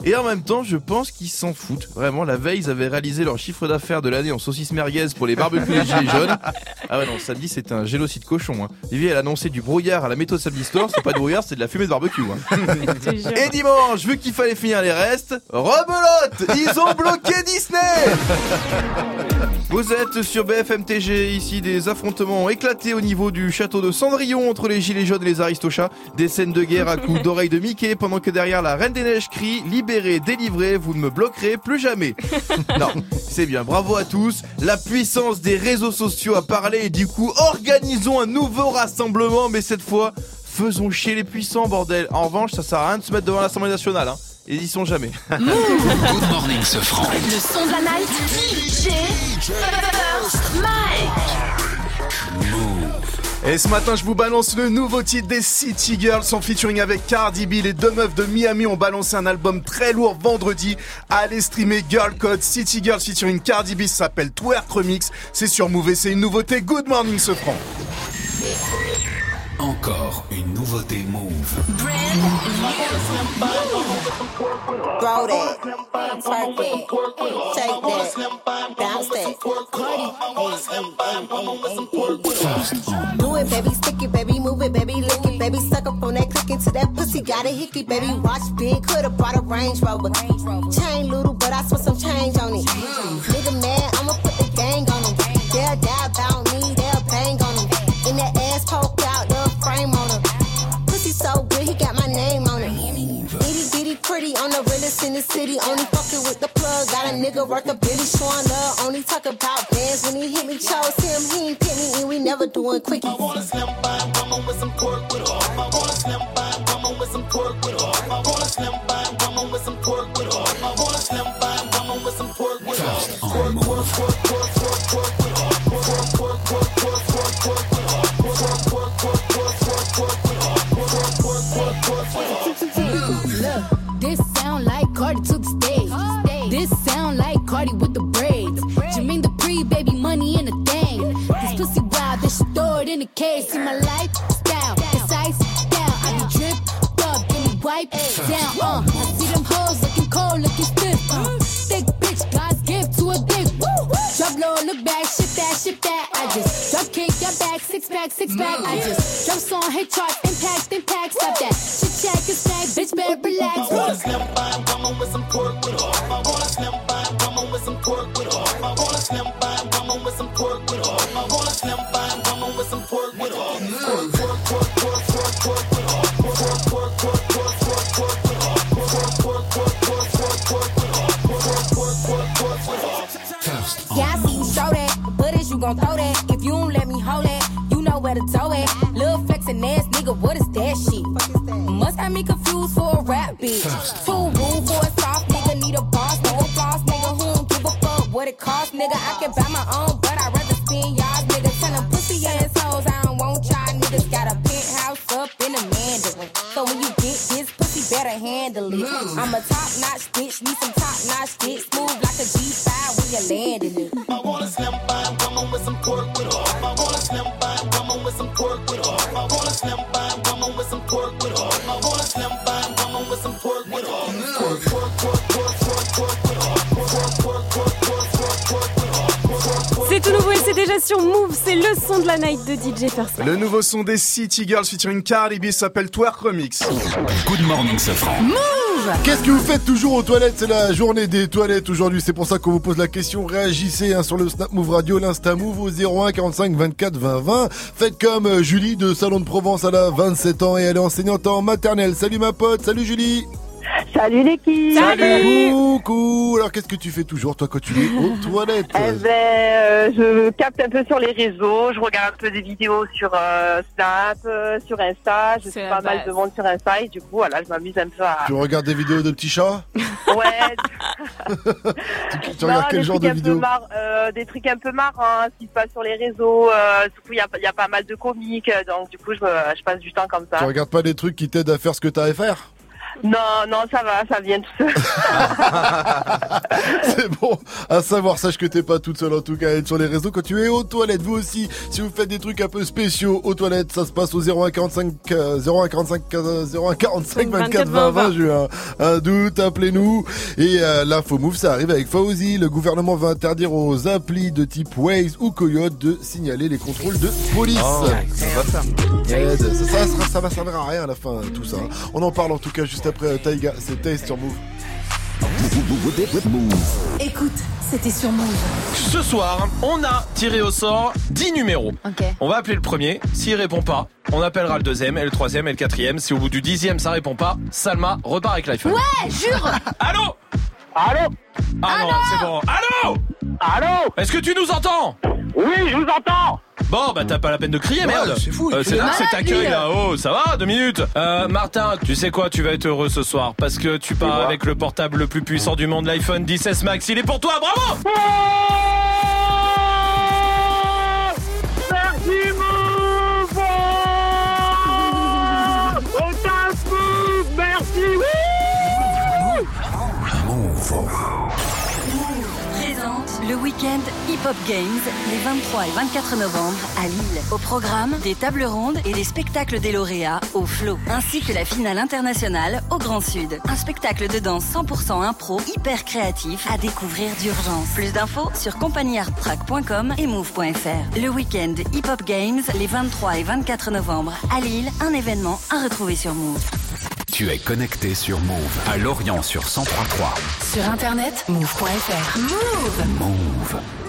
Et en même temps, je pense qu'ils s'en foutent. Vraiment, la veille, ils avaient réalisé leur chiffre d'affaires de l'année en saucisse merguez pour les barbecues des gilets jaunes. Ah ouais, non, samedi, c'était un génocide cochon. Hein. Vivi, elle a annoncé du brouillard à la méthode samedi store. C'est pas du brouillard, c'est de la fumée de barbecue. Hein. <laughs> Et dimanche, vu qu'il fallait finir les restes, rebelote Ils ont bloqué Disney Vous êtes sur BFM TG, ici des affrontements ont éclaté au niveau du château de Cendrillon entre les gilets jaunes et les aristochats. Des scènes de guerre à coups d'oreilles de Mickey pendant que derrière la Reine des Neiges crie Libéré, délivré, vous ne me bloquerez plus jamais. Non, c'est bien, bravo à tous. La puissance des réseaux sociaux a parlé et du coup organisons un nouveau rassemblement, mais cette fois faisons chier les puissants, bordel. En revanche, ça sert à rien de se mettre devant l'Assemblée nationale, hein. Ils y sont jamais. Good morning, Sofran. Le son de la night. DJ First Mike. Et ce matin, je vous balance le nouveau titre des City Girls en featuring avec Cardi B. Les deux meufs de Miami ont balancé un album très lourd vendredi. Allez streamer Girl Code City Girls featuring Cardi B. S'appelle Twerk Remix. C'est sur Move c'est une nouveauté. Good morning, ce franc. Encore une nouveauté Move. Throw that, twerk it, shake that, bounce that. Do it, baby, stick it, baby, move it, baby, lick it, baby, suck up on that, click into that pussy, got a hickey, baby, watch big, coulda brought a Range Rover. Chain little, but I spent some change on it. Nigga one quickie. Le nouveau son des City Girls featuring Cardi B s'appelle Twerk Remix. Good morning, Safran. Qu'est-ce que vous faites toujours aux toilettes? C'est la journée des toilettes aujourd'hui. C'est pour ça qu'on vous pose la question. Réagissez hein, sur le Snap Move Radio, l'Insta Move au 01 45 24 20 20. Faites comme euh, Julie de Salon de Provence. Elle a 27 ans et elle est enseignante en maternelle. Salut ma pote. Salut Julie. Salut l'équipe. Coucou. Alors qu'est-ce que tu fais toujours toi quand tu es aux <laughs> toilettes Eh ben, euh, je capte un peu sur les réseaux, je regarde un peu des vidéos sur euh, Snap, euh, sur Insta, je suis pas mal de monde sur Insta et du coup voilà, je m'amuse un peu à... Tu regardes des vidéos de petits chats <laughs> Ouais, <laughs> Tu, tu non, regardes quel des genre trucs de un peu vidéos mar- euh, Des trucs un peu marrants, hein, ce qui se passe sur les réseaux, surtout il y a, il y a pas mal de comiques, donc du coup je passe du temps comme ça. Tu regardes pas des trucs qui t'aident à faire ce que t'as à faire Non, non, ça va, ça vient tout seul. C'est bon à savoir, sache que t'es pas toute seule en tout cas à être sur les réseaux quand tu es aux toilettes. Vous aussi, si vous faites des trucs un peu spéciaux aux toilettes, ça se passe au 0145 euh, 0145 euh, 0145 24 20 20. J'ai un, doute, appelez-nous. Et euh, l'info move, ça arrive avec Fauzi. Le gouvernement va interdire aux applis de type Waze ou Coyote de signaler les contrôles de police. Oh, ça va ça, ça va servir à rien à la fin tout ça. On en parle en tout cas juste après euh, Taiga. C'est Taste sur Move. Écoute, c'était sur Move. Ce soir, on a tiré au sort 10 numéros. Ok. On va appeler le premier. S'il répond pas, on appellera le deuxième, et le troisième, et le quatrième. Si au bout du dixième ça répond pas, Salma repart avec l'iPhone. Ouais, jure <laughs> Allô Allô Ah non, c'est bon. Allô Allô Est-ce que tu nous entends? Oui, je vous entends Bon, bah t'as pas la peine de crier, Ouais, merde. c'est fou, Euh, c'est est là que c'est malade, accueil lui. là. Oh, ça va Deux minutes. Euh, Martin, tu sais quoi Tu vas être heureux ce soir parce que tu pars avec le portable le plus puissant du monde, l'iPhone 16 Max. Il est pour toi, bravo week-end Hip Hop Games les 23 et 24 novembre à Lille. Au programme, des tables rondes et des spectacles des lauréats au Flow, ainsi que la finale internationale au Grand Sud. Un spectacle de danse 100% impro, hyper créatif à découvrir d'urgence. Plus d'infos sur compagniearttrack.com et move.fr. Le week-end Hip Hop Games les 23 et 24 novembre à Lille, un événement à retrouver sur Move. Tu es connecté sur Move à Lorient sur 1033. Sur internet, move.fr. Move Move.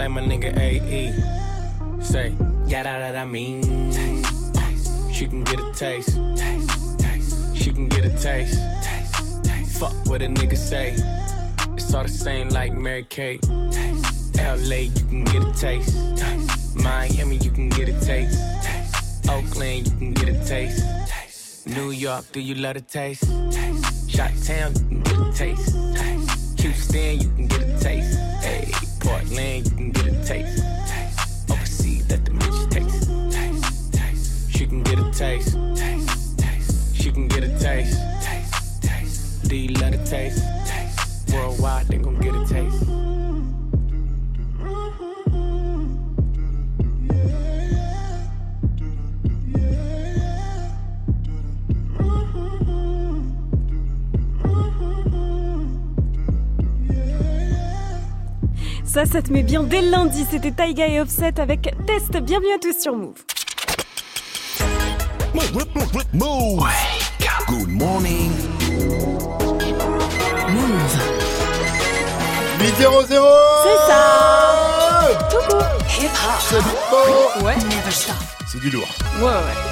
Like my nigga AE. Say, that, that I mean. Taste, taste. She can get a taste. Taste, taste. She can get a taste. Taste, taste. Fuck what a nigga say. It's all the same like Mary Kate. Taste, LA, you can get a taste. taste. Miami, you can get a taste. taste. Oakland, you can get a taste. taste. New York, do you love a taste? taste. Shot Town, you can get a taste. taste. Houston, you can get a taste. Portland, you can get a taste. Overseas, let the bitch taste. She can get a taste. She can get a taste. Do love taste? taste. Worldwide, they gon' get a taste. Ça, ça te met bien dès le lundi. C'était Taiga et Offset avec Test. Bienvenue à tous sur Move. Move. Good morning. Move. 800 C'est ça Coucou Hip C'est du bon. Ouais. Never stop. C'est du lourd. Ouais, ouais.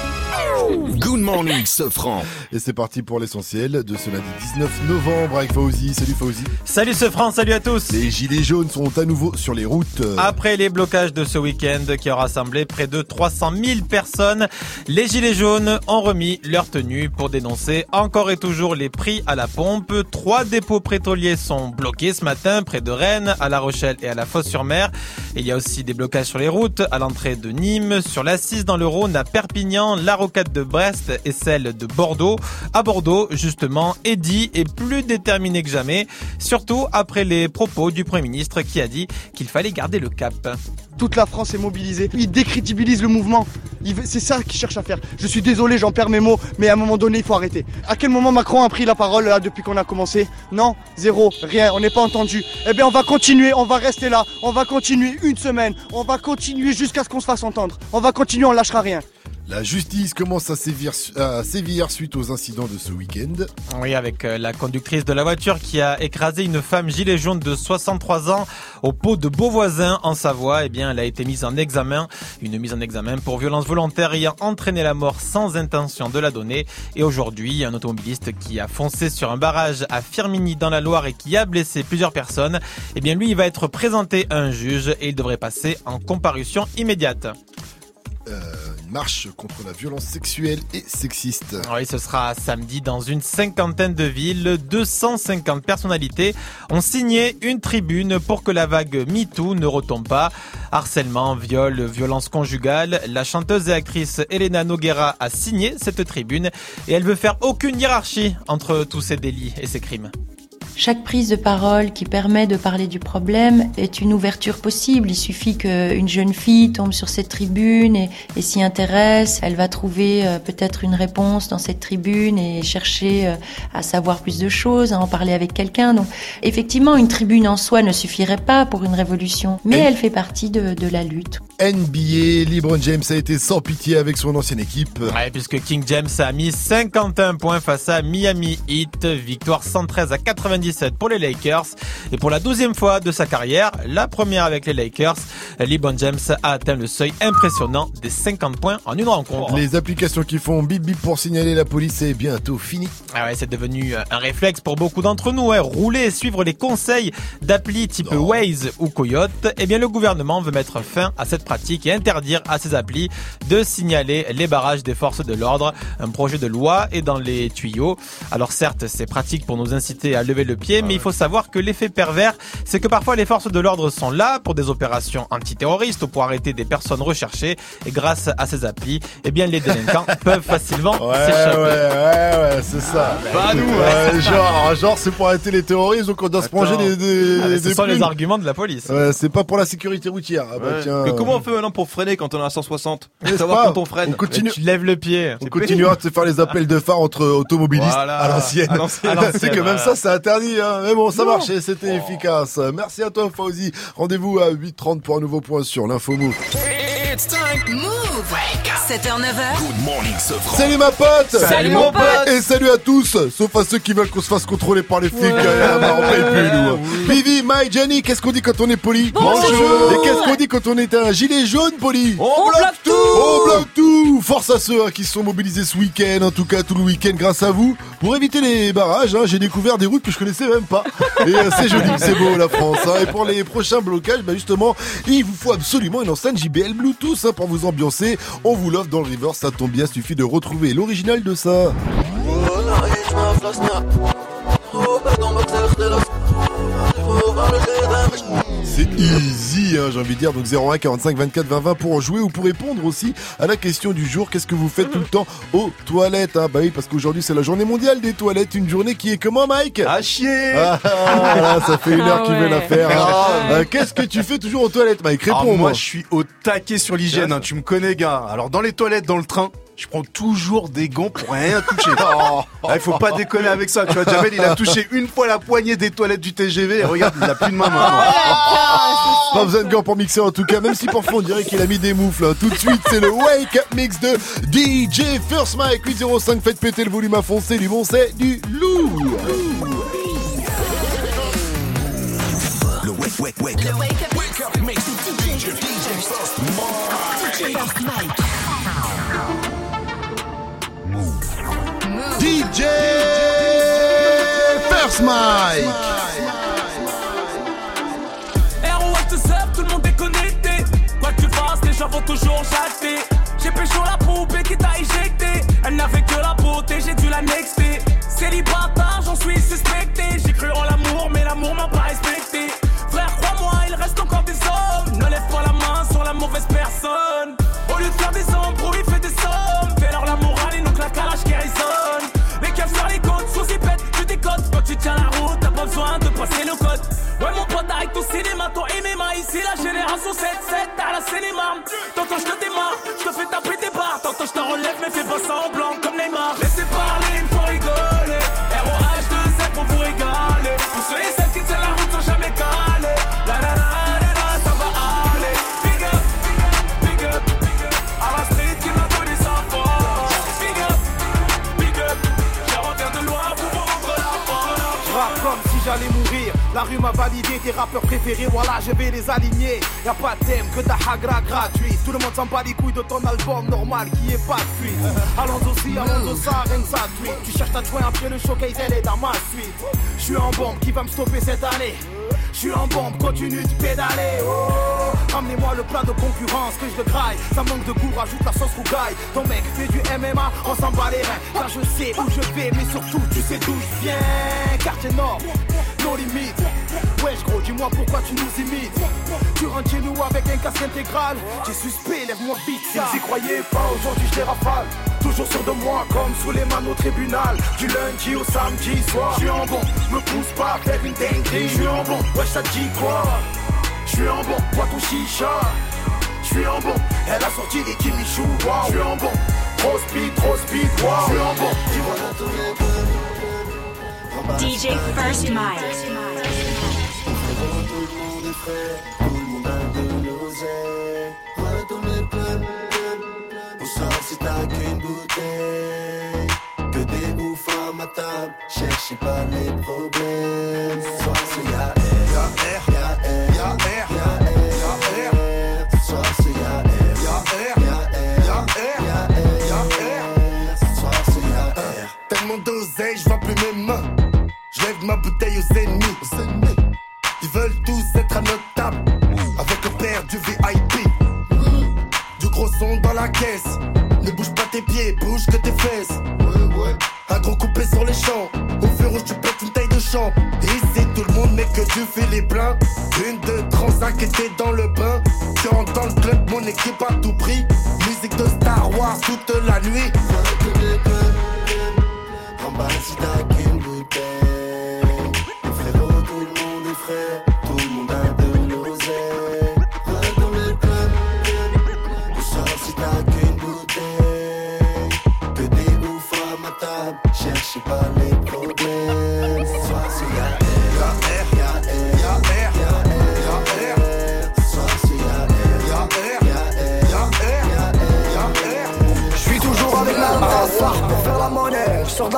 Good morning, Sofran. Et c'est parti pour l'essentiel de ce lundi 19 novembre avec Fauzi. Salut Fauzi. Salut ce France, salut à tous. Les gilets jaunes sont à nouveau sur les routes. Après les blocages de ce week-end qui ont rassemblé près de 300 000 personnes, les Gilets jaunes ont remis leur tenue pour dénoncer encore et toujours les prix à la pompe. Trois dépôts pétroliers sont bloqués ce matin près de Rennes, à La Rochelle et à la Fosse-sur-Mer. Et il y a aussi des blocages sur les routes à l'entrée de Nîmes, sur l'Assise dans le Rhône, à Perpignan, la Rocade de Brest et celle de Bordeaux. À Bordeaux, justement, Eddy est plus déterminé que jamais, surtout après les propos du Premier ministre qui a dit qu'il fallait garder le cap. Toute la France est mobilisée. Il décrédibilise le mouvement. C'est ça qu'il cherche à faire. Je suis désolé, j'en perds mes mots, mais à un moment donné, il faut arrêter. À quel moment Macron a pris la parole là depuis qu'on a commencé Non, zéro, rien, on n'est pas entendu. Eh bien, on va continuer, on va rester là, on va continuer une semaine, on va continuer jusqu'à ce qu'on se fasse entendre. On va continuer, on lâchera rien. La justice commence à sévir, à sévir suite aux incidents de ce week-end. Oui, avec euh, la conductrice de la voiture qui a écrasé une femme gilet jaune de 63 ans au pot de Beauvoisin en Savoie. Eh bien, elle a été mise en examen, une mise en examen pour violence volontaire ayant entraîné la mort sans intention de la donner. Et aujourd'hui, un automobiliste qui a foncé sur un barrage à Firminy dans la Loire et qui a blessé plusieurs personnes, eh bien, lui, il va être présenté à un juge et il devrait passer en comparution immédiate. Euh, marche contre la violence sexuelle et sexiste. Oui, ce sera samedi dans une cinquantaine de villes. 250 personnalités ont signé une tribune pour que la vague MeToo ne retombe pas. Harcèlement, viol, violence conjugale. La chanteuse et actrice Elena Noguera a signé cette tribune et elle veut faire aucune hiérarchie entre tous ces délits et ces crimes. Chaque prise de parole qui permet de parler du problème est une ouverture possible. Il suffit qu'une jeune fille tombe sur cette tribune et, et s'y intéresse. Elle va trouver euh, peut-être une réponse dans cette tribune et chercher euh, à savoir plus de choses, à en parler avec quelqu'un. Donc, effectivement, une tribune en soi ne suffirait pas pour une révolution, mais elle fait partie de, de la lutte. NBA, LeBron James a été sans pitié avec son ancienne équipe. Ouais, puisque King James a mis 51 points face à Miami Heat. Victoire 113 à 97 pour les Lakers. Et pour la douzième fois de sa carrière, la première avec les Lakers, LeBron James a atteint le seuil impressionnant des 50 points en une rencontre. Les applications qui font bip bip pour signaler la police est bientôt fini. Ah ouais, c'est devenu euh, un réflexe pour beaucoup d'entre nous. Hein. Rouler et suivre les conseils d'applis type Waze ou Coyote. Eh bien, le gouvernement veut mettre fin à cette pratique et interdire à ces applis de signaler les barrages des forces de l'ordre. Un projet de loi est dans les tuyaux. Alors certes, c'est pratique pour nous inciter à lever le pied, mais il faut savoir que l'effet pervers, c'est que parfois les forces de l'ordre sont là pour des opérations antiterroristes ou pour arrêter des personnes recherchées. Et grâce à ces applis, eh bien, les délinquants <laughs> peuvent facilement Ouais, s'échapper. ouais, ouais, ouais, c'est ça. Pas nous, Ouais, ouais. genre, genre c'est pour arrêter les terroristes, donc on doit se manger des, des, Ah, ce des sont les arguments de la police. Ouais, c'est pas pour la sécurité routière. Ah bah Ouais. tiens. Que comment on fait maintenant pour freiner quand on est à 160 N'est-ce Savoir pas quand on freine. On continue. Tu lèves le pied. On continuera de se faire les appels de phare entre automobilistes Voilà. à l'ancienne. À l'ancienne. <laughs> C'est que même Voilà. ça, c'est interdit. Hein. Mais bon, ça Non. marchait, c'était efficace. Merci à toi, Fauzi. Rendez-vous à 8h30 pour un nouveau point sur l'info Move. It's time. Move. 7h, 9h. Good morning, Sofran. Salut ma pote Salut, mon pote. Et salut à tous Sauf à ceux qui veulent qu'on se fasse contrôler par les flics. euh, bah, on paye plus, nous. Vivi, My, Jenny, qu'est-ce qu'on dit quand on est poli Bonjour. Et qu'est-ce qu'on dit quand on est un gilet jaune poli On bloque tout. On bloque tout Force à ceux hein, qui se sont mobilisés ce week-end, en tout cas tout le week-end grâce à vous. Pour éviter les barrages, hein, j'ai découvert des routes que je connaissais même pas. Et euh, c'est joli, c'est beau la France. hein. Et pour les prochains blocages, bah justement, il vous faut absolument une enceinte JBL Bluetooth hein, vous ambiancer. On vous l'offre dans le river, ça tombe bien, suffit de retrouver l'original de ça. C'est easy, hein, j'ai envie de dire. Donc 01 45 24 20 20 pour en jouer ou pour répondre aussi à la question du jour. Qu'est-ce que vous faites tout le temps aux toilettes hein? Bah oui, parce qu'aujourd'hui c'est la journée mondiale des toilettes. Une journée qui est comment, Mike? À chier ah, là, ça fait une heure Ah qu'il veut ouais. la faire. hein. Euh, Qu'est-ce que tu fais toujours aux toilettes, Mike? Ah, Réponds-moi. moi, je suis au taquet sur l'hygiène. hein, tu me connais, gars. Alors, dans les toilettes, dans le train, je prends toujours des gants pour rien toucher. <laughs> Ah, Il faut pas déconner avec ça. Tu vois, Jamel, il a touché une fois la poignée des toilettes du TGV. Et regarde, il a plus de main maintenant. Pas besoin de gants pour mixer en tout cas, même si parfois on dirait qu'il a mis des moufles. hein. Tout de suite, c'est le Wake Up Mix de DJ First Mike 805. Faites péter le volume à fond, c'est du bon, c'est du lourd. Le wake, wake, wake up. Wake up mix. DJ, DJ First Mike. DJ First Mike. ROH te serve, tout le monde est connecté. Quoi que tu fasses, les gens vont toujours jacter. J'ai pécho la poupée qui t'a éjecté. Elle n'avait que la beauté, j'ai dû la nexter. Célibataire, j'en suis suspecté. J'ai cru en l'amour, mais l'amour m'a pas respecté. Frère, crois-moi, il reste encore des hommes. Ne lève pas la main sur la mauvaise personne. Au lieu de faire des embrouilles, passer le code. Ouais, mon pote, avec ton cinéma, ton MMA, ici la génération 7-7, t'as la cinéma. Tantôt je te démarre, je te fais taper des barres. Tantôt je te relève, mais fais pas semblant comme Neymar. Laissez parler, il faut rigoler. La rue m'a validé tes rappeurs préférés, voilà, je vais les aligner. Y a pas de thème que ta hagra gratuit. Tout le monde s'en bat les couilles de ton album normal qui est pas de suite. Allons aussi, allons au ça, rien ça. Tu cherches ta joint après le showcase, elle est dans ma suite. Je suis en bombe qui va me stopper cette année? Je suis en bombe, continue de pédaler. Oh, Ramenez-moi le plat de concurrence que je le graille. Ça manque de goût, rajoute la sauce rougaille. Ton mec fait du MMA, on s'en bat les reins. Car je sais où je vais, mais surtout tu sais d'où je viens. Quartier Nord, nos limites. Wesh gros, dis-moi pourquoi tu nous imites. Tu rentres chez nous avec un casque intégral. J'ai suspect, lève-moi vite ça. Ils y croyaient pas, aujourd'hui je les rafale. Toujours sûr de moi, comme sous les mains au tribunal. Du lundi au samedi soir. Je suis en bon, me pousse pas, à faire une dinguerie. Je suis en bon, wesh ça te dit quoi? Je suis en bon, bois ton chicha. Je suis en bon, elle a sorti des Kimichou. Je suis en bon, trop speed, trop speed. Je suis en bon, dis-moi DJ First Mike. Table. Cherchez pas les problèmes. Soir c'est y'a R. Y'a R. Y'a R. Y'a. Y'a R. Soir c'est y'a R. Y'a R. Y'a R. Y'a. Y'a R. Soir c'est y'a. Tellement d'oseille, je vois plus mes mains. Je lève ma bouteille aux ennemis. Ils veulent tous être à notre table. Avec le père du VIP. Du gros son dans la caisse. Ne bouge pas tes pieds, bouge que était dans le bain. Tu rentres dans le club, mon équipe a tout pris. Musique de Star Wars toute la nuit.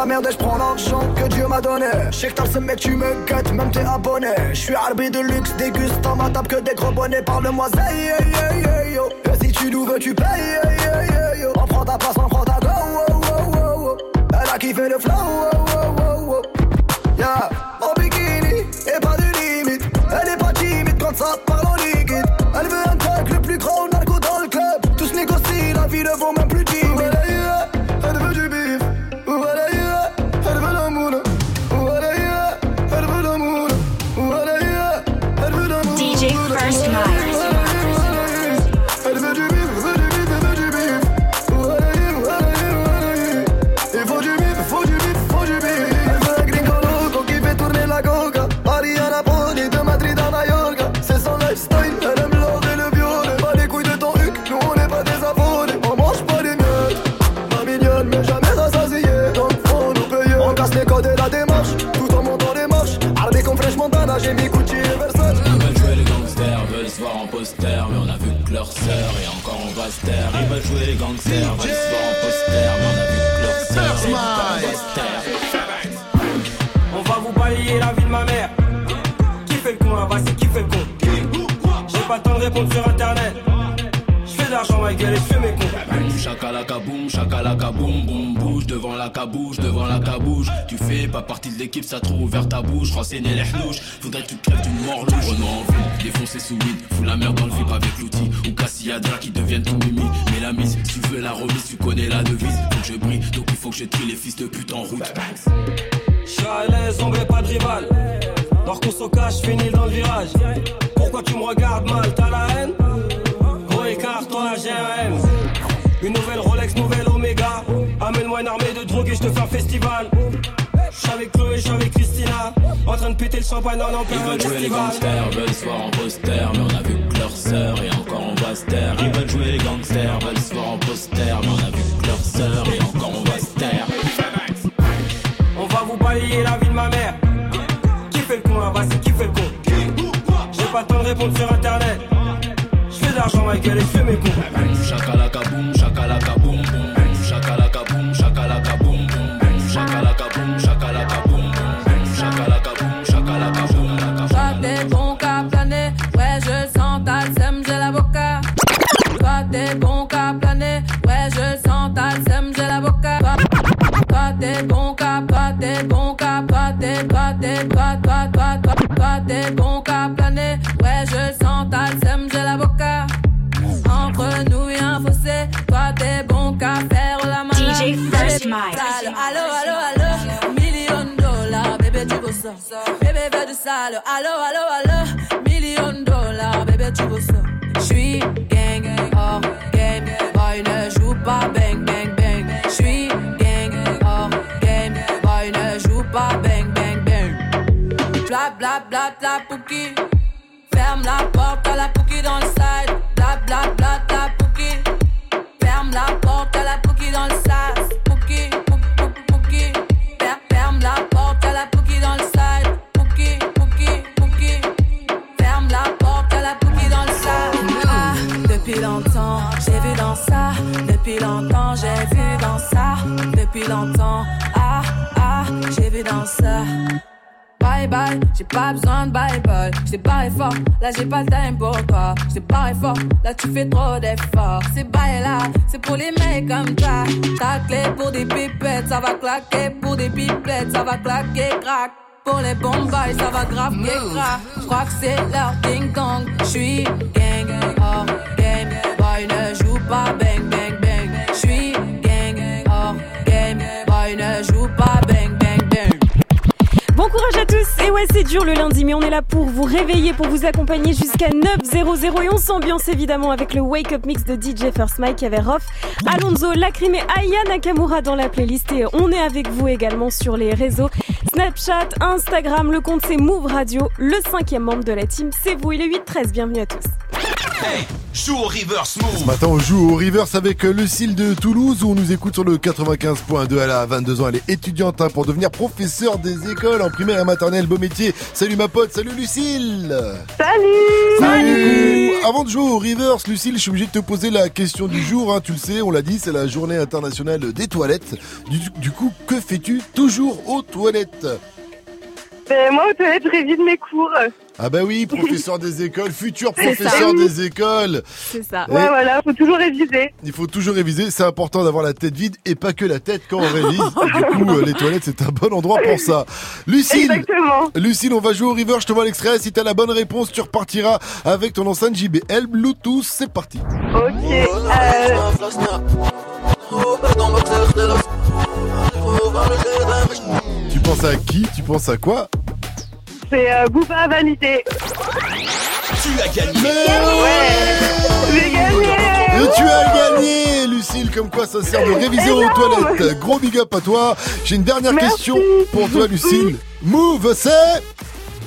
La merde et je prends l'argent que Dieu m'a donné. Je que t'as mec, tu me gâtes, même t'es abonné. Je suis arbi de luxe, déguste ma table que des gros bonnets. Parle-moi, yeah, yeah, yeah, yo. Et si tu nous veux, tu payes, yo. On prend ta place, on prend ta go. Elle a kiffé le flow, l'équipe, ça trouve ouvert ta bouche, renseigner les hnouches. Faudrait que tu champagne en en Ils veulent jouer les gangsters, veulent se voir en poster, mais on a vu que leur sœur et encore on va se taire. Ils veulent jouer les gangsters, veulent se voir en poster, mais on a vu que leur sœur et encore on va se taire. On va vous balayer la vie de ma mère. Qui fait le con là-bas, c'est qui fait le con? J'ai pas le temps de répondre sur internet. Je fais de l'argent, ma gueule, et je fais mes cons. Sale, allô, allô, allô, million dollars, bébé tu veux ça. J'suis gang, hors game, boy ne joue pas bang, bang, bang. J'suis gang, hors game, boy ne joue pas bang, bang, bang. Bla bla bla bla. Ferme la porte à la pouki dans le side. Bla bla bla Depuis longtemps, ah, ah, j'ai vu dans ça. Bye bye, j'ai pas besoin de bye bye. J't'ai barré fort, là j'ai pas le time pour toi. J't'ai barré fort, là tu fais trop d'efforts. C'est bye là, c'est pour les mecs comme ça. Ta clé pour des pipettes, ça va claquer. Pour des pipettes, ça va claquer, crack. Pour les bombes, ça va grave crack. J'crois que c'est leur ding dong. J'suis gang, hors game. Boy ne joue pas bang. Bon courage à tous. Et ouais c'est dur le lundi mais on est là pour vous réveiller, pour vous accompagner jusqu'à 9.00 et on s'ambiance évidemment avec le Wake Up Mix de DJ First Mike Rof, Alonso, Lacrim et Aya Nakamura dans la playlist. Et on est avec vous également sur les réseaux Snapchat, Instagram, le compte c'est Move Radio, le cinquième membre de la team. C'est vous, il est 8-13, bienvenue à tous. Hey, joue au reverse move. Ce matin, on joue au Reverse avec Lucille de Toulouse où on nous écoute sur le 95.2. Elle a 22 ans, elle est étudiante hein, pour devenir professeur des écoles en primaire et maternelle. Beau métier. Salut ma pote, salut Lucille. Salut Salut Avant de jouer au Reverse, Lucille, je suis obligé de te poser la question du jour. hein. Tu le sais, on l'a dit, c'est la journée internationale des toilettes. Du, du coup, que fais-tu toujours aux toilettes? Ben, moi, aux toilettes, je révise mes cours. Ah bah oui, professeur des écoles, futur <laughs> professeur des écoles. C'est ça. Ouais, Ouais, voilà, faut toujours réviser. Il faut toujours réviser, c'est important d'avoir la tête vide et pas que la tête quand on révise. <laughs> du coup, euh, les toilettes, c'est un bon endroit pour ça. Lucille, Exactement. Lucille, on va jouer au river, je te vois l'extrait. Si t'as la bonne réponse, tu repartiras avec ton enceinte JBL Bluetooth. C'est parti. Ok. Euh, penses à qui Tu penses à quoi c'est euh, Booba valider. Tu as gagné. J'ai gagné Et tu as gagné, Lucille, comme quoi ça sert de réviser aux toilettes. Gros big up à toi. J'ai une dernière Merci. question pour toi, Lucille. Move, c'est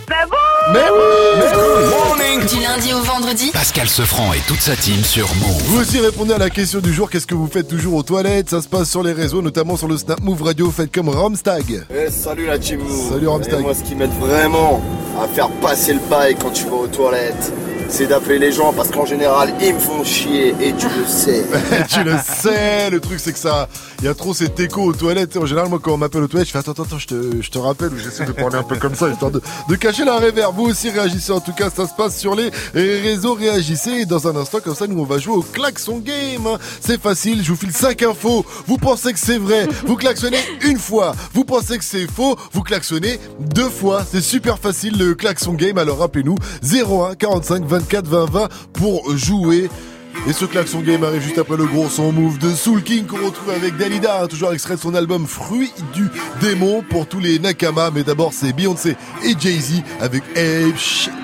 C'est bon Mais Du lundi au vendredi Pascal Sefranc et toute sa team sur Move. Vous aussi répondez à la question du jour, qu'est-ce que vous faites toujours aux toilettes? Ça se passe sur les réseaux, notamment sur le Snap Move Radio, faites comme Romstag. Eh, salut la team Move. Salut, Ramstag. Et moi, ce qui m'aide vraiment à faire passer le bail quand tu vas aux toilettes, c'est d'appeler les gens parce qu'en général, ils me font chier et tu le sais. <laughs> tu le sais, le truc c'est que ça, il y a trop cet écho aux toilettes. En général, moi quand on m'appelle aux toilettes, je fais attends, attends, je te, je te rappelle ou j'essaie de parler un peu comme ça, histoire de, de cacher la réverb. Vous aussi réagissez, en tout cas, ça se passe sur les réseaux, réagissez. Et dans un instant, comme ça, nous on va jouer au klaxon game. C'est facile, je vous file 5 infos. Vous pensez que c'est vrai, vous klaxonnez une fois. Vous pensez que c'est faux, vous klaxonnez deux fois. C'est super facile le klaxon game. Alors rappelez-nous 01 45 24 20 20 pour jouer. Et ce klaxon game arrive juste après le gros son move de Soul King qu'on retrouve avec Dalida, toujours extrait de son album Fruit du démon pour tous les Nakama. Mais d'abord c'est Beyoncé et Jay-Z avec Ape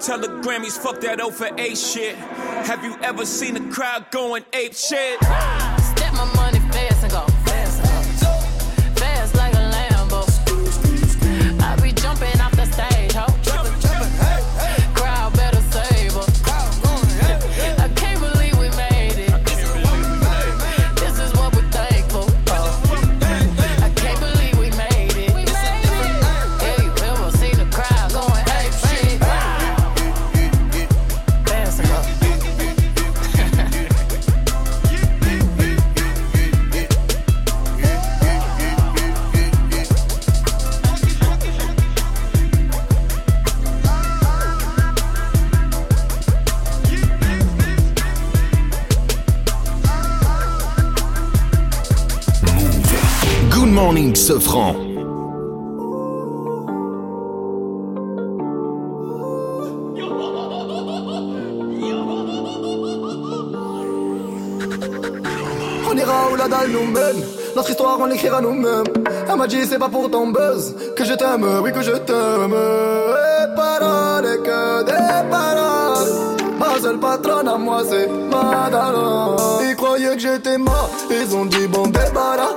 Tell the Grammys, fuck that O for A shit. Have you ever seen a crowd going ape shit? Step my money fast and go Sofran. On ira où la dalle nous mène. Notre histoire, on l'écrira nous-mêmes. Elle m'a dit, c'est pas pour ton buzz que je t'aime, oui, que je t'aime. Et paroles, que des paroles. Ma seule patronne à moi, c'est Madara. Ils croyaient que j'étais mort, ils ont dit, bon, débarras.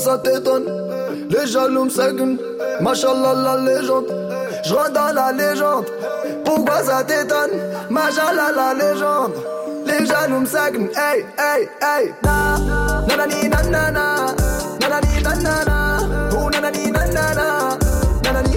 Ça t'étonne? Les jaloux me machallah la légende. Je dans la légende, pourquoi ça t'étonne? Machallah la légende. Les jaloux me hey, hey, hey, na, na na ni na na na, na na ni na na na, oh na na ni na na na, na na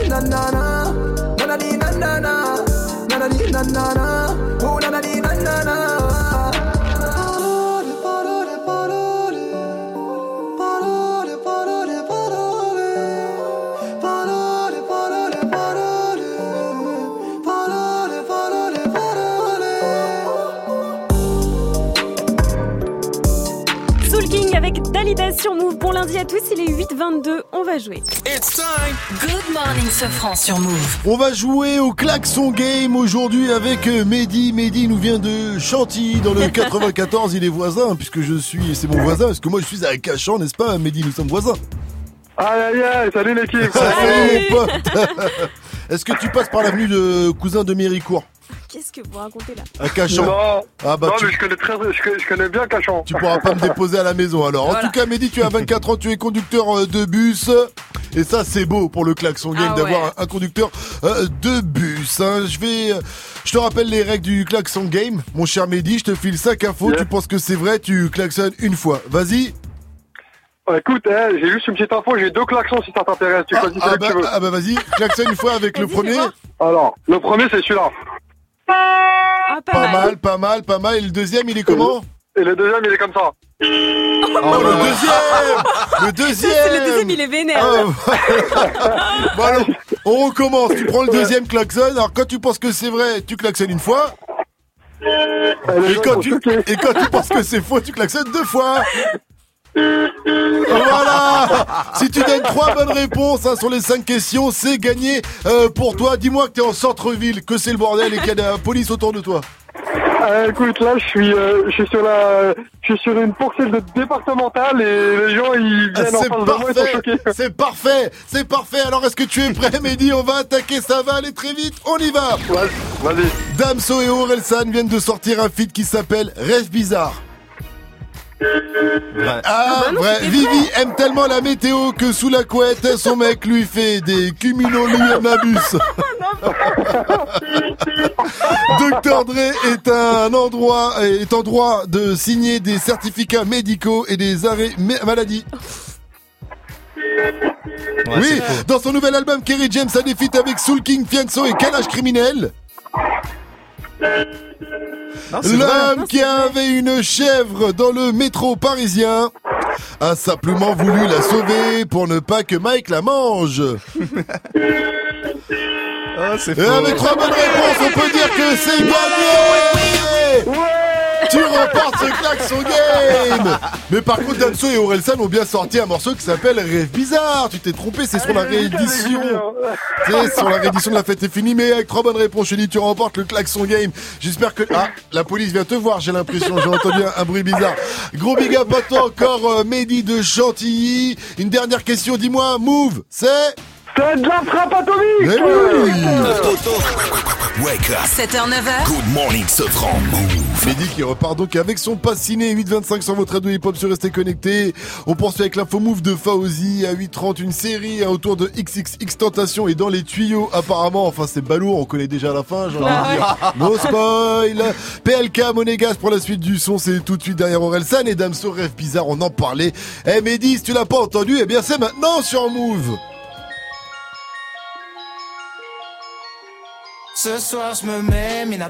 lundi à tous, il est 8h22, on va jouer. It's time. Good morning, Sofran sur Move. On va jouer au klaxon game aujourd'hui avec euh, Mehdi. Mehdi nous vient de Chantilly dans le <laughs> 94. Il est voisin puisque je suis, c'est mon voisin parce que moi je suis à Cachan, n'est-ce pas Mehdi? Nous sommes voisins. Aïe aïe aïe, salut l'équipe Salut mon pote <laughs> Est-ce que tu passes par l'avenue de cousin de Méricourt? Qu'est-ce que vous racontez là à Cachan Non, Ah bah non tu, mais je connais, très, je, connais- je connais bien Cachan. tu pourras pas me déposer à la maison alors. En tout cas Mehdi, tu as 24 ans, tu es conducteur euh, de bus. Et ça c'est beau pour le klaxon game Ah d'avoir ouais. un, un conducteur euh, de bus. hein. Je vais, euh, je te rappelle les règles du klaxon game. Mon cher Mehdi, je te file 5 infos. Tu penses que c'est vrai, tu klaxonnes une fois. Vas-y. Euh, Écoute, hein, j'ai juste une petite info, j'ai deux klaxons si ça t'intéresse, tu choisis Ah celui bah, que tu veux. ah bah vas-y, klaxonne une fois avec le premier. Alors, le premier c'est celui-là. Ah, Pas mal, pas mal, pas mal. Et le deuxième, il est comment Et le deuxième il est comme ça. Oh, le deuxième Le <laughs> deuxième Le deuxième, il est vénère. Ah, <laughs> Bon alors, on recommence. Tu prends le deuxième klaxon. Alors quand tu penses que c'est vrai, tu klaxonnes une fois. Et quand, tu, et quand tu penses que c'est faux, tu klaxonnes deux fois. Voilà Si tu donnes trois bonnes réponses hein, sur les cinq questions, c'est gagné euh, pour toi. Dis-moi que t'es en centre-ville, que c'est le bordel et qu'il y a de la police autour de toi. Euh, écoute, là je suis, euh, je suis sur la, je suis sur une poursuite de départementale et les gens ils Ah, viennent en c'est face de moi, ils sont parfait, choqués. <laughs> c'est parfait, c'est parfait. Alors est-ce que tu es prêt, Mehdi? On va attaquer, ça va aller très vite. On y va. Vas-y. Damso et Orelsan viennent de sortir un feat qui s'appelle Rêve bizarre. Ah, vrai. Vivi aime tellement la météo que sous la couette, son mec lui fait des cumulonimbus. <laughs> Dr Dre est un endroit, est en droit de signer des certificats médicaux et des arrêts ma- maladie. oui, dans son nouvel album, Kerry James a des feats avec Soul King, Fianso et Calage Criminel. C'est vrai. L'homme qui avait une chèvre dans le métro parisien a simplement voulu la sauver pour ne pas que Mike la mange. <laughs> Et avec trois bonnes réponses, on peut dire que c'est gagné Tu remportes ce klaxon game. Mais par contre, Damso et Orelsan ont bien sorti un morceau qui s'appelle Rêve Bizarre. Tu t'es trompé, c'est sur la réédition. C'est sur la réédition de La Fête est finie, mais avec trois bonnes réponses, je dis tu remportes le klaxon game. J'espère que... Ah, la police vient te voir, j'ai l'impression, j'ai entendu un, un bruit bizarre. Gros big up à toi encore, euh, Mehdi de Chantilly Une dernière question, dis-moi, Move, c'est... C'est de la frappe atomique Mais oui wake up. 7h, 9h. Good morning, Sofran. Move. Mehdi qui repart donc avec son pass ciné 8.25 sur votre radio hip-hop sur Restez Connecté. On poursuit avec l'info move de Fauzi à 8.30, une série autour de XXX Tentation et dans les tuyaux apparemment. Enfin c'est balourd, on connaît déjà la fin, j'ai envie de dire. No spoil PLK Monégas pour la suite du son, c'est tout de suite derrière Orelsan et Damso Rêve Bizarre, on en parlait. Eh Mehdi, si tu l'as pas entendu, eh bien c'est maintenant sur Move. Ce soir je me mets mina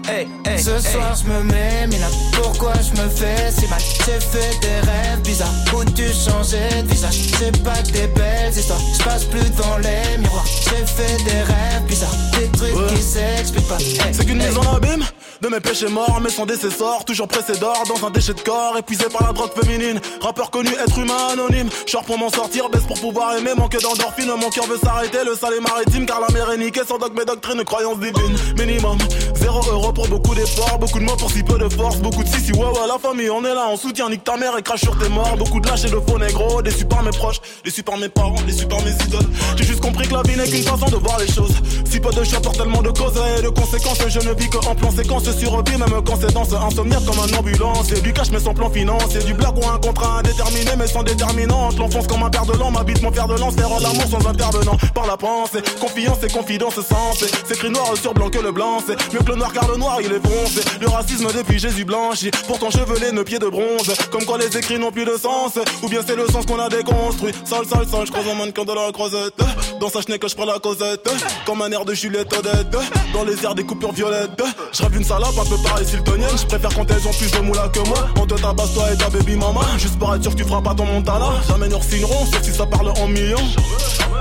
Hey, hey, Ce soir je me mets, mais là pourquoi je me fais si mal? J'ai fait des rêves bizarres. Où tu changeais de visage? C'est pas que des belles histoires. Je passe plus devant les miroirs. J'ai fait des rêves bizarres. Des trucs qui s'expliquent pas. Hey, C'est qu'une hey. mise en abîme de mes péchés morts, mais son décessor, toujours pressé d'or dans un déchet de corps, épuisé par la drogue féminine. Rappeur connu, être humain anonyme. Short pour m'en sortir, baisse pour pouvoir aimer, manque d'endorphine. Mon cœur veut s'arrêter, le sale est maritime, car la mer est niquée. Sans dogme et doctrine, croyance divine. Minimum, zéro euro pour beaucoup d'efforts, beaucoup de mots pour si peu de force, beaucoup de si si ouais ouais la famille, on est là, on soutient, nique ta mère et crache sur tes morts. Beaucoup de lâches et de faux négros, déçus par mes proches, déçus par mes parents, déçus par mes idoles. J'ai juste compris que la vie n'est qu'une façon de voir les choses. Si peu de choix pour tellement de causes et de conséquences, je ne vis que en plan séquence survie, même quand c'est dans ce insomniaque comme un ambulance. Et du cash mais sans plan financier, du blague ou un contrat indéterminé mais sans déterminante. L'enfonce comme un père de l'an, m'habite mon fer de lance, faire l'amour sans intervenant. Par la pensée, confiance et confidence sensée. C'est écrit noir sur blanc que le blanc, c'est mieux que le noir car le il est foncé. Le racisme depuis Jésus blanchi, pourtant chevelé, nos pieds de bronze. Comme quoi les écrits n'ont plus de sens, ou bien c'est le sens qu'on a déconstruit. Sale, sale, sale, je croise un mannequin de la croisette. Dans sa chenille que je prends la causette, comme un air de Juliette Odette. Dans les airs des coupures violettes, je rêve une salope un peu pareil siltonienne. Je préfère quand elles ont plus de moula que moi. On te tabasse toi et ta baby mama. Juste pour être sûr que tu feras pas ton montana. Jamais nous signerons, sauf si ça parle en millions.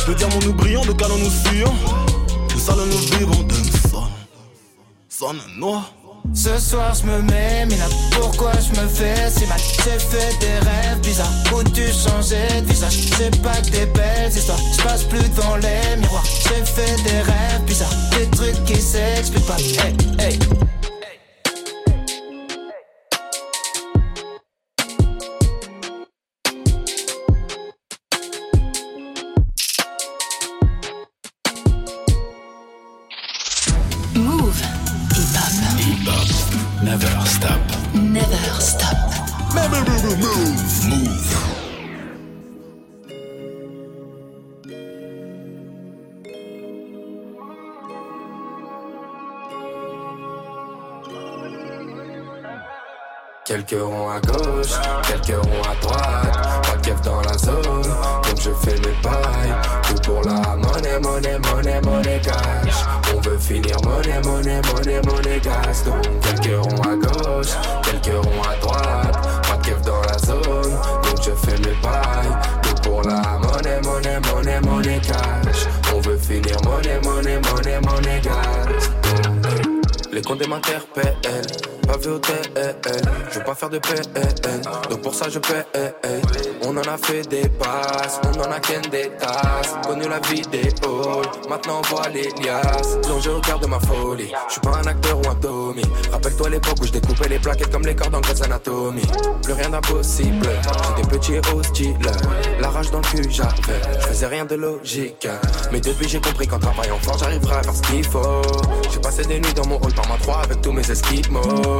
De diamants nous brillons, de canons nous fuyons. De salons nous vivons. Ce soir je me mets, là pourquoi je me fais? Si mal J'ai fait des rêves bizarres. Où tu changeais de visage? C'est pas que des belles histoires. Je passe plus devant les miroirs. J'ai fait des rêves bizarres. Des trucs qui s'expliquent pas. Hey, hey Quelques ronds à gauche, quelques ronds à droite. Pas de dans la zone, donc je fais mes pailles. Tout pour la monnaie, monnaie, monnaie, monnaie cash. On veut finir monnaie, monnaie, monnaie, monnaie gas. Donc quelques ronds à gauche, quelques ronds à droite. Pas de dans la zone, donc je fais mes pailles. Tout pour la monnaie, monnaie, monnaie, monnaie cash. On veut finir monnaie, monnaie, monnaie, monnaie hey. Les comptes m'interpellent, pas vu au TL. Je veux pas faire de PN, donc pour ça je paie. On en a fait des passes, on en a qu'un des tasses. Connu la vie des halls, maintenant on voit les liasses. Plongé au cœur de ma folie, je suis pas un acteur ou un Tommy. Rappelle-toi l'époque où je découpais les plaquettes comme les cordes en Grey's Anatomy. Plus rien d'impossible, j'étais petit et hostile. La rage dans le cul, j'avais, je faisais rien de logique. Mais depuis j'ai compris qu'en travaillant fort, j'arriverai à faire ce qu'il faut. J'ai passé des nuits dans mon hall par ma 3 avec tous mes esquimaux.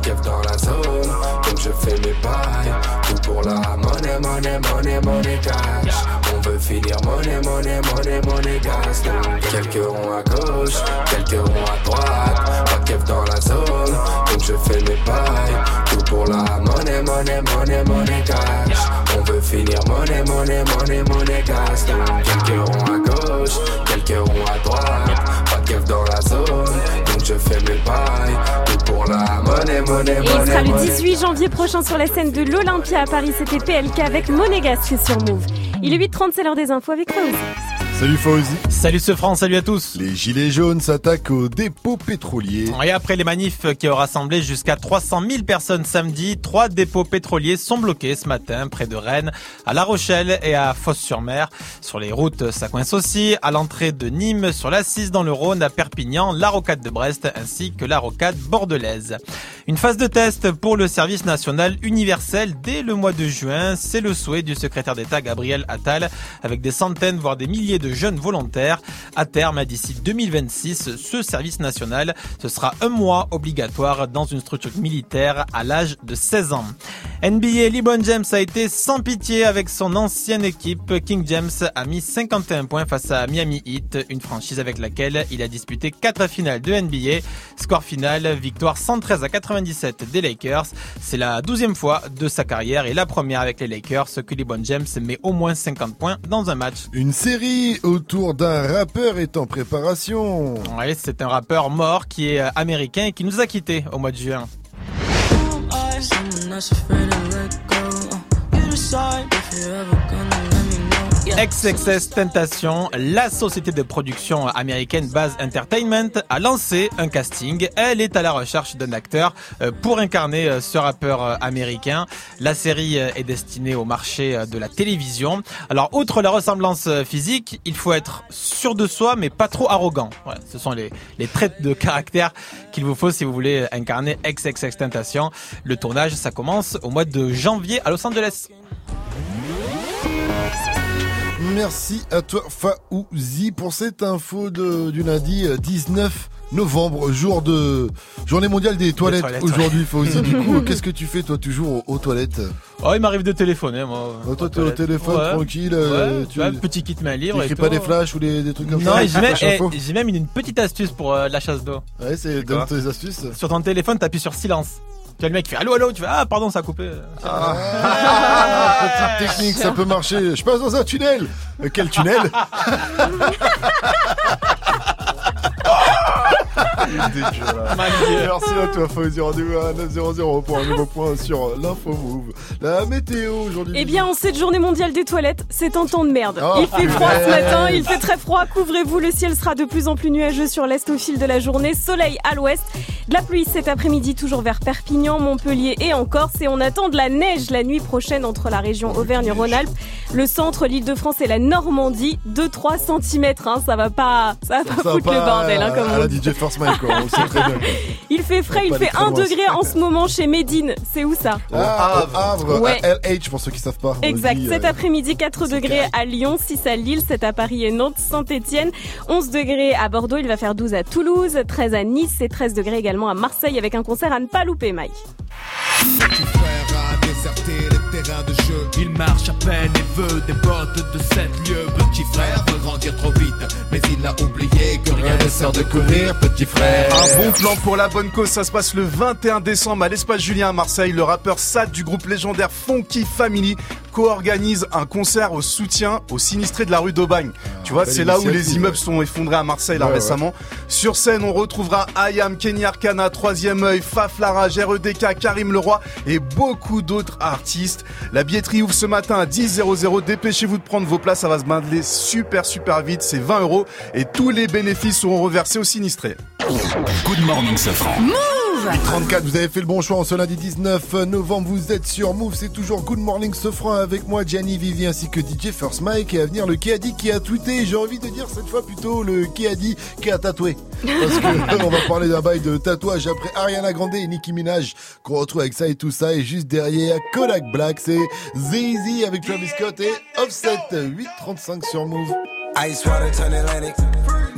keuf dans la zone, donc je fais mes bails. Tout pour la monnaie, monnaie, monnaie, monnaie cash. On veut finir monnaie, monnaie, monnaie, monnaie. Donc quelques ronds à gauche, quelques ronds à droite, pas keuf dans la zone, donc je fais mes bails. Tout pour la monnaie, monnaie, monnaie, monnaie cash. On veut finir monnaie, monnaie, monnaie, monnaie. Donc quelques ronds à gauche, quelques ronds à droite. Pas keuf dans la zone, donc je fais mes. Tout pour la monnaie, monnaie, Et il monnaie, sera le monnaie. 18 janvier prochain sur la scène de l'Olympia à Paris. C'était PLK avec Monégasque sur Move. Il est 8h30, c'est l'heure des infos avec Fauzi. Salut Fauzi. Salut ce France, salut à tous. Les gilets jaunes s'attaquent au dépôt pétrolier. Et après les manifs qui ont rassemblé jusqu'à 300 000 personnes samedi, trois dépôts pétroliers sont bloqués ce matin près de Rennes, à La Rochelle et à Fos-sur-Mer. Sur les routes, ça coince aussi à l'entrée de Nîmes, sur l'Assise dans le Rhône, à Perpignan, la rocade de Brest ainsi que la rocade bordelaise. Une phase de test pour le service national universel dès le mois de juin, c'est le souhait du secrétaire d'État Gabriel Attal avec des centaines voire des milliers de jeunes volontaires. À terme, d'ici 2026, ce service national, ce sera un mois obligatoire dans une structure militaire à l'âge de 16 ans. NBA, LeBron James a été sans pitié avec son ancienne équipe. King James a mis 51 points face à Miami Heat, une franchise avec laquelle il a disputé 4 finales de NBA. Score final, victoire 113 à 97 des Lakers. C'est la douzième fois de sa carrière et la première avec les Lakers que LeBron James met au moins 50 points dans un match. Une série autour d'un rappeur est en préparation. Oui, c'est un rappeur mort qui est euh, américain et qui nous a quittés au mois de juin. XXS Tentation, la société de production américaine Baz Entertainment, a lancé un casting. Elle est à la recherche d'un acteur euh, pour incarner euh, ce rappeur euh, américain. La série est destinée au marché de la télévision. Alors, outre la ressemblance physique, il faut être sûr de soi, mais pas trop arrogant. Voilà, ce sont les, les traits de caractère qu'il vous faut si vous voulez incarner XXX Tentation. Le tournage, ça commence au mois de janvier à Los Angeles. Merci à toi Faouzi pour cette info de, du lundi euh, 19 novembre, jour de journée mondiale des toilettes, toilettes, aujourd'hui ouais. Faouzi. Du coup, <laughs> qu'est-ce que tu fais toi toujours aux, aux toilettes? Oh, il m'arrive de téléphoner, moi. Oh, Toi, t'es au téléphone Ouais. tranquille. euh, Ouais, tu petit kit main libre. et pas des flashs ou des, des trucs comme Non, ça? et j'ai même, même une, une petite astuce pour euh, la chasse d'eau. Ouais, c'est donne tes astuces. Sur ton téléphone, t'appuies sur silence. Tu as le mec qui fait allô, allô, tu fais ah, pardon, ça a coupé. Ah, <laughs> petite technique, ça peut marcher. Je passe dans un tunnel. Euh, quel tunnel? <laughs> Merci à toi, Fauzi. Rendez-vous à 900 pour un nouveau point sur l'info move. La météo aujourd'hui. Eh bien, en cette journée mondiale des toilettes, c'est un temps de merde. Oh, il fait froid ce matin, il fait très froid. Couvrez-vous, le ciel sera de plus en plus nuageux sur l'est au fil de la journée. Soleil à l'ouest. De la pluie cet après-midi, toujours vers Perpignan, Montpellier et en Corse. Et on attend de la neige la nuit prochaine entre la région Auvergne-Rhône-Alpes, le centre, l'Île-de-France et la Normandie. 2-3 cm, hein, ça va pas, ça va pas Ça va foutre pas le bordel, hein, comme à on la dit. DJ First Mike, quoi. On le sait très bien. quoi. Il fait frais, il fait aller très 1 loin. degré en ce moment chez Médine. C'est où ça Ah, au Havre, Ouais. à LH pour ceux qui savent pas. Exact. dit, Cet euh, après-midi, 4 degrés à Lyon, 6 à Lille, 7 à Paris et Nantes, Saint-Etienne, 11 degrés à Bordeaux, il va faire 12 à Toulouse, 13 à Nice et 13 degrés également à Marseille avec un concert à ne pas louper, Mike. Petit frère a déserté les terrains de jeu. Il marche à peine et veut des bottes de 7 lieues. Petit frère veut grandir trop vite, mais il a oublié que rien ne sert de courir, petit frère. Un bon plan pour la bonne cause, ça se passe le 21 décembre à l'espace Julien à Marseille. Le rappeur Sad du groupe légendaire Funky Family co-organise un concert au soutien aux sinistrés de la rue d'Aubagne. tu vois, c'est là où les immeubles ouais. sont effondrés à Marseille là Ouais, ouais. récemment. Sur scène, on retrouvera Ayam, Kenny Arcana, Troisième œil, Faf Larage, REDK, Karim Leroy et beaucoup d'autres artistes. La billetterie ouvre ce matin à 10 00. Dépêchez-vous de prendre vos places, ça va se bindler super super vite. C'est 20 euros et tous les bénéfices seront reversés aux sinistrés. Good morning, Safran. 34, vous avez fait le bon choix en ce lundi 19 novembre. Vous êtes sur Move, c'est toujours Good Morning Sofran avec moi, Gianni Vivi ainsi que DJ First Mike et à venir le Keadi qui a tweeté. J'ai envie de dire cette fois plutôt le Keadi qui a tatoué. Parce que <laughs> on va parler d'un bail de tatouage après Ariana Grande et Nicki Minaj qu'on retrouve avec ça et tout ça. Et juste derrière Kodak Black, c'est Zay-Z avec Travis Scott et Offset 835 sur Move. Ice water turn Atlantic.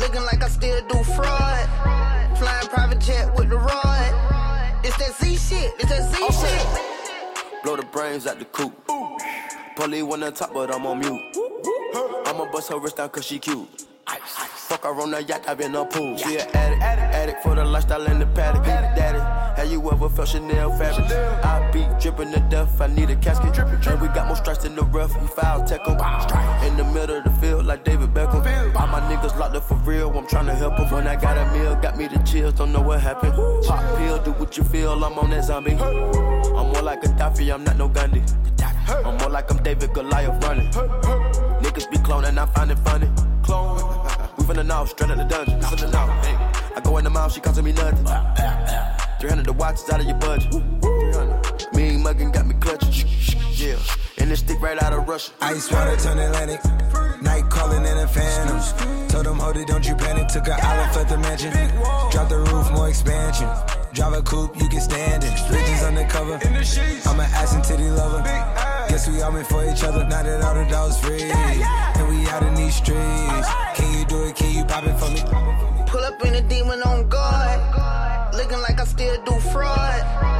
Looking like I still do fraud. Flying private jet with the rod. It's that Z shit, it's that Z shit. Blow the brains out the coop. Polly one on top, but I'm on mute. I'ma bust her wrist down cause she cute. Fuck her on the yacht, I've been a pool. She an addict, addict for the lifestyle in the paddock. Daddy, have you ever felt Chanel fabric? I be dripping to death, I need a casket. And we got more strikes in the rough, we foul tech 'em. In the middle of the field, like David Beckham. All my niggas locked up for real, I'm trying to help help 'em. When I got a meal, got me the chills, don't know what happened. Pop pill, do what you feel, I'm on that zombie. I'm more like a Gaddafi, I'm not no Gandhi. I'm more like I'm David Goliath running. Niggas be cloning, I find it funny. Clone. We finna know, straight out the dungeon. Finna know. Hey. I go in the mouth, she costing me nothing. 300 the watches out of your budget. 300. Muggin' got me clutching. Yeah. And this stick right out of Russia. Ice water turn Atlantic. Night calling in a phantom. Told them, hold it, don't you panic. Took an island, left the mansion. Drop the roof, more expansion. Drive a coupe, you can stand it. Bitches undercover. I'm an ass and titty lover. Guess we all meant for each other. Now that all the dogs free. And we out in these streets. Can you do it? Can you pop it for me? Pull up in a demon on guard. Looking like I still do fraud.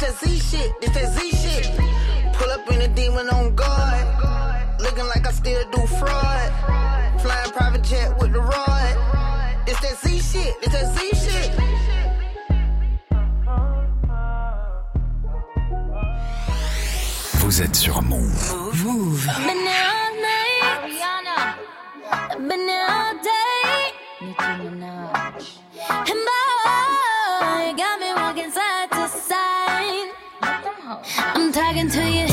that Z shit, it's that Z shit. Pull up in a demon on guard. Looking like I still do fraud. Flying private jet with the rod. It's that Z shit, it's that Z shit. Vous êtes sur Move. Move. Been there all night. Ariana. Been there all day. Nicki Minaj. And boy, talking to you.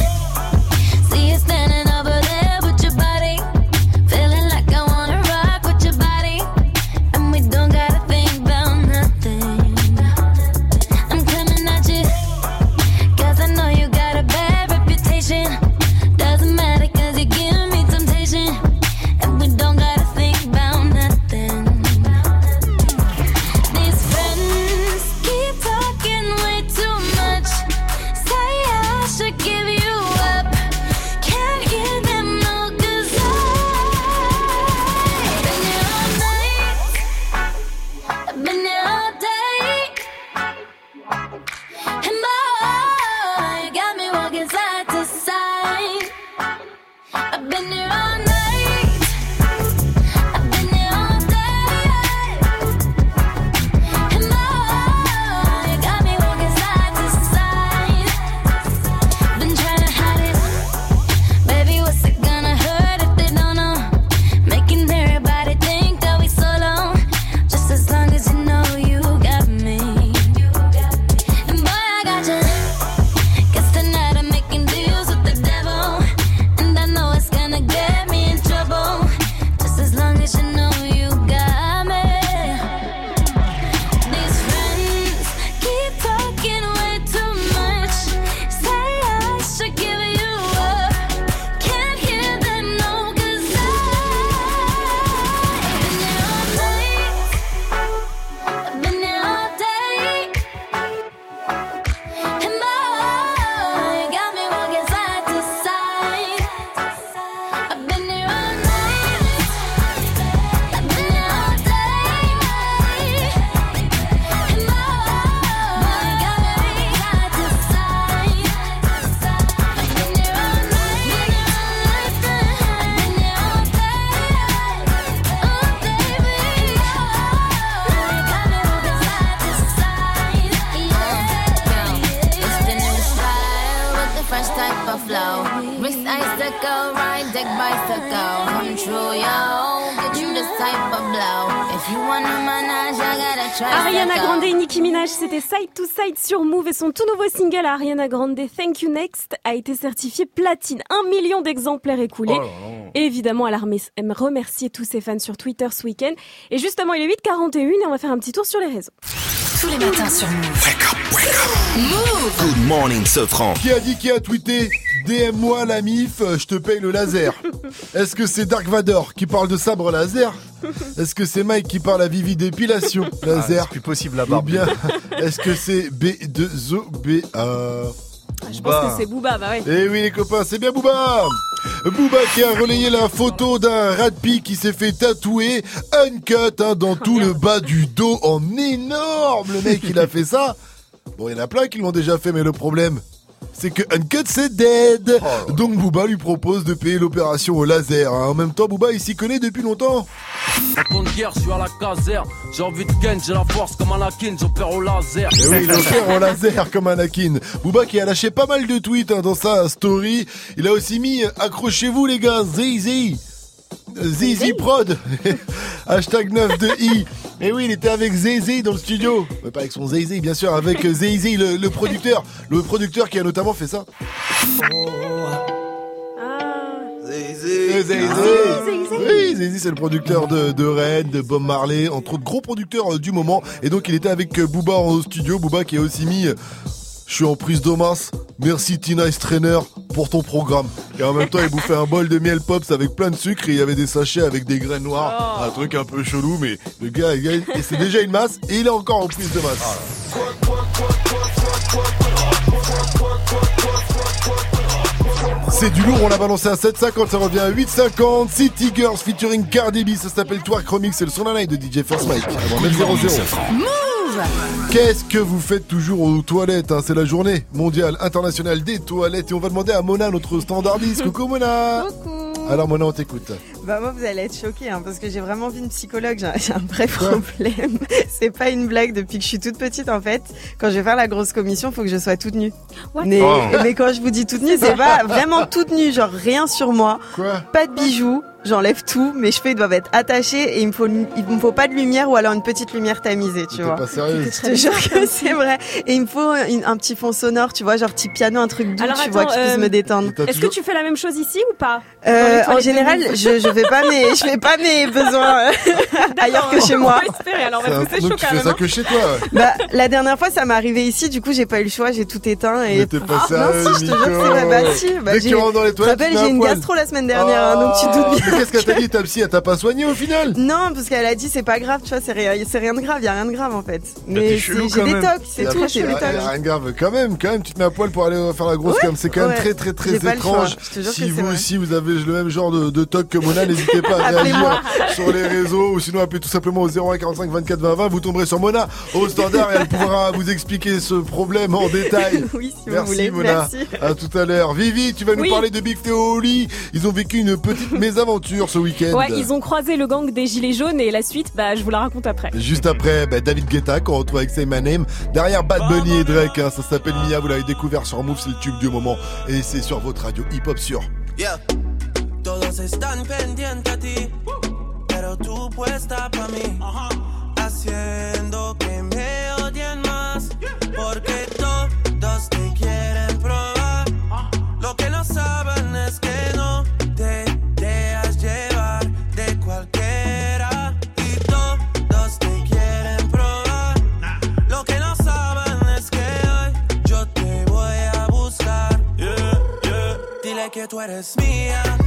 Mystical, ride deck bicycle. Come true, yo. Get you this type of blow. If you wanna manage, I gotta try. Ariana Grande et Nicki Minaj, c'était Side to Side sur Move et son tout nouveau single Ariana Grande Thank You Next a été certifié platine. Un million d'exemplaires écoulés. Oh là là. Et évidemment, elle a remercié tous ses fans sur Twitter ce week-end. Et justement, il est 8h41 et on va faire un petit tour sur les réseaux. Tous les matins sur Move. Good morning, Sofran. Qui a dit qui a tweeté DM-moi la mif, euh, je te paye le laser. Est-ce que c'est Dark Vador qui parle de sabre laser? Est-ce que c'est Mike qui parle à Vivi d'épilation? Laser Ah, c'est plus possible la Ou barbe. bien, <laughs> est-ce que c'est B2OBA Je pense que c'est Booba, bah ouais. Eh oui les copains, c'est bien Booba Booba qui a relayé la photo d'un Radpi qui s'est fait tatouer uncut hein, dans tout le bas du dos en énorme. Le mec il a fait ça. Bon il y en a plein qui l'ont déjà fait mais le problème c'est que Uncut c'est dead Donc Booba lui propose de payer l'opération au laser. hein. En même temps Booba il s'y connaît depuis longtemps. En de guerre, je suis à la caserne. J'ai envie de ken, j'ai la force comme Anakin, j'opère au laser. Et Eh oui, il opère en laser comme Anakin. Booba qui a lâché pas mal de tweets hein, dans sa story. Il a aussi mis euh, accrochez-vous les gars, Zizi. Zizi Prod. <laughs> Hashtag 9 de i. Et oui, il était avec Zizi dans le studio. Mais pas avec son Zizi, bien sûr, avec euh, Zizi, le, le producteur. Le producteur qui a notamment fait ça. Euh, Zizi. Oui, Zizi, c'est le producteur de, de Rennes, de Bob Marley, entre autres gros producteurs euh, du moment. Et donc, il était avec euh, Booba en studio. Booba qui a aussi mis. Je suis en prise de masse. Merci Tina Trainer pour ton programme. Et en même temps, il bouffait un bol de miel pops avec plein de sucre et il y avait des sachets avec des graines noires. Un truc un peu chelou, mais le gars, il gagne- et c'est déjà une masse et il est encore en prise de masse. C'est du lourd, on l'a balancé à 7,50, ça revient à 8,50. City Girls featuring Cardi B, ça s'appelle Twerk Remix, c'est le son de DJ First Mike. Avant 9,00. Qu'est-ce que vous faites toujours aux toilettes hein? C'est la journée mondiale internationale des toilettes et on va demander à Mona, notre standardiste. Coucou Mona Alors Mona, on t'écoute. Bah moi vous allez être choqués hein, parce que j'ai vraiment vu une psychologue, j'ai un vrai problème. <laughs> C'est pas une blague depuis que je suis toute petite en fait. Quand je vais faire la grosse commission, faut que je sois toute nue. Mais, Oh. mais quand je vous dis toute nue, c'est pas vraiment toute nue, genre rien sur moi, pas de bijoux. J'enlève tout, mes cheveux ils doivent être attachés et il me faut il me faut pas de lumière ou alors une petite lumière tamisée, tu vois. pas Je te jure que c'est vrai. Et il me faut une- un petit fond sonore, tu vois, genre petit piano, un truc doux, Alors, tu vois, qui puisse euh, me détendre. Est-ce que tu fais la même chose ici ou pas Euh, en général, je, je fais pas mes, je fais pas mes <laughs> besoins euh, ailleurs que chez moi. Espérer alors, chaud quand même. ça hein. que chez toi. Bah, la dernière fois, ça m'est arrivé ici, du coup, j'ai pas eu le choix, j'ai tout éteint et. Mais t'es pas Ah, sérieux, non, si, je te jure que c'est vrai. Bah, si, bah, Dès que j'ai- tu rentres dans les Je te toilettes, rappelle, tu mets j'ai un une gastro la semaine dernière, hein, donc tu te doutes bien. Qu'est-ce qu'elle t'a dit ta psy? Elle t'a pas soigné au final? Non, parce qu'elle a dit c'est pas grave, tu vois, c'est rien, rien de grave, y a rien de grave en fait. t'es Mais j'ai des tocs, c'est tout, j'ai des y a tocs. rien de grave, quand même, quand même, tu te mets à poil pour aller faire la grosse Ouais, cam, c'est quand même ouais. très très très étrange. si vous aussi vous avez le même genre de, de toc que Mona, n'hésitez pas à <laughs> réagir sur les réseaux ou sinon appelez tout simplement au 01 45 24 20 20, vous tomberez sur Mona au standard et elle pourra vous expliquer ce problème en détail. <laughs> Oui, si vous Merci voulez, Mona. merci. À tout à l'heure. Vivi, tu vas nous Oui. parler de Big Théo lit. Ils ont vécu une petite <laughs> mésaventure ce week-end. Ouais, ils ont croisé le gang des Gilets jaunes et la suite, bah, je vous la raconte après. Juste après, bah, David Guetta qu'on retrouve avec Say My Name. Derrière Bad Bunny et Drake, hein, ça s'appelle Mia, vous l'avez découvert sur Move, c'est le tube du moment. Et c'est sur votre radio hip-hop sur. Yeah. Todos están pendientes a ti, pero tú puesta pa' mí. Haciendo Dile que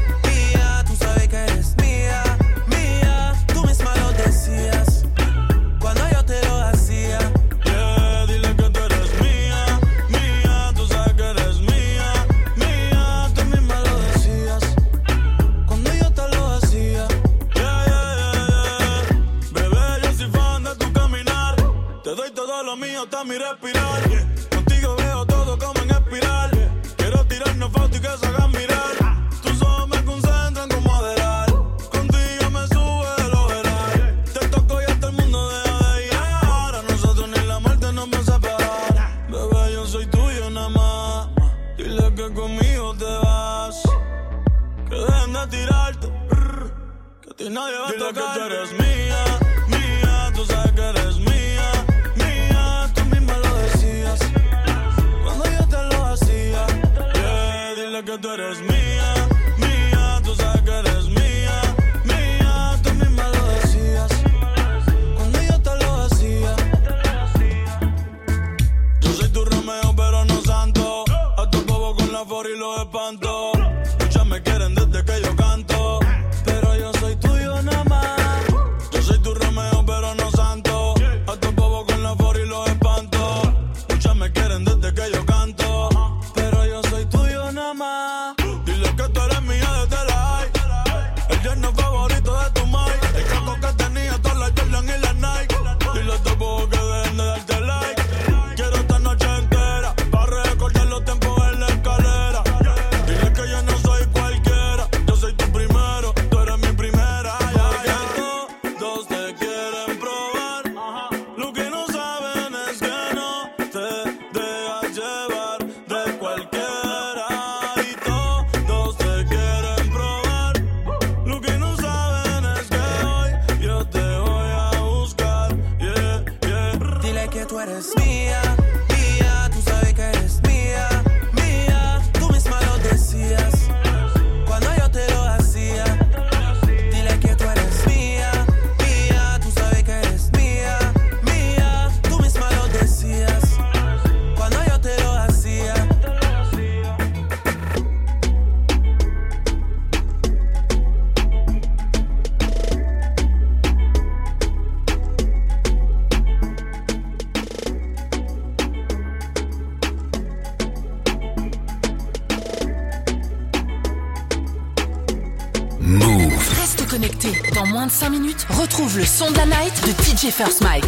le son de la night de DJ First Mike.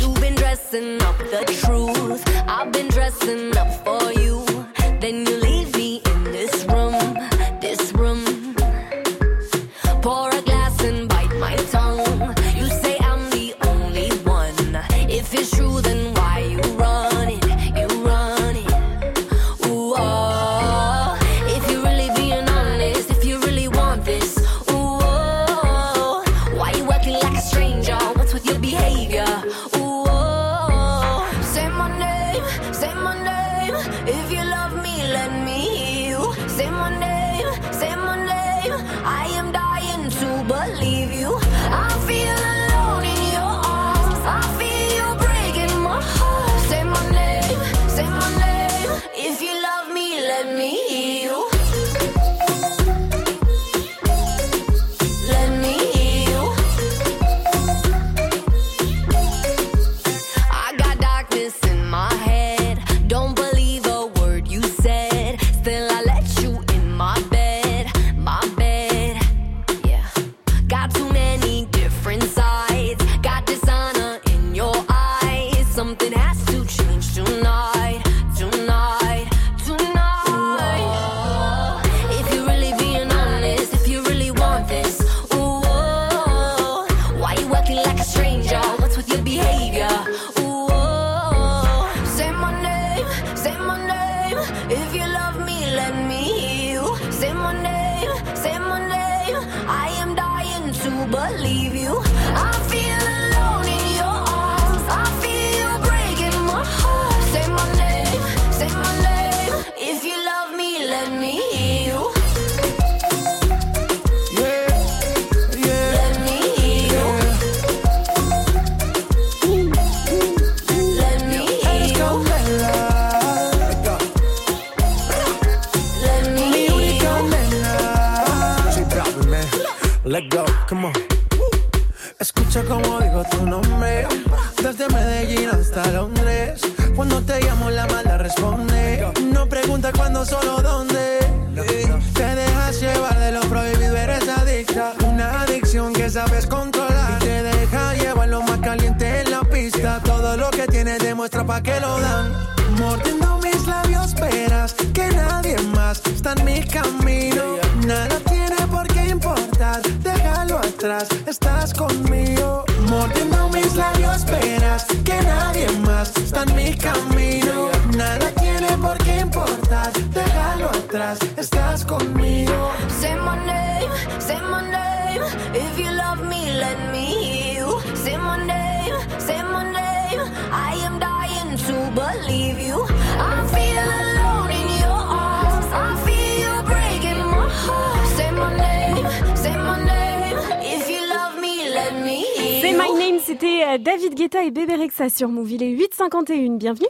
Sur Move. Il est 8h51, bienvenue.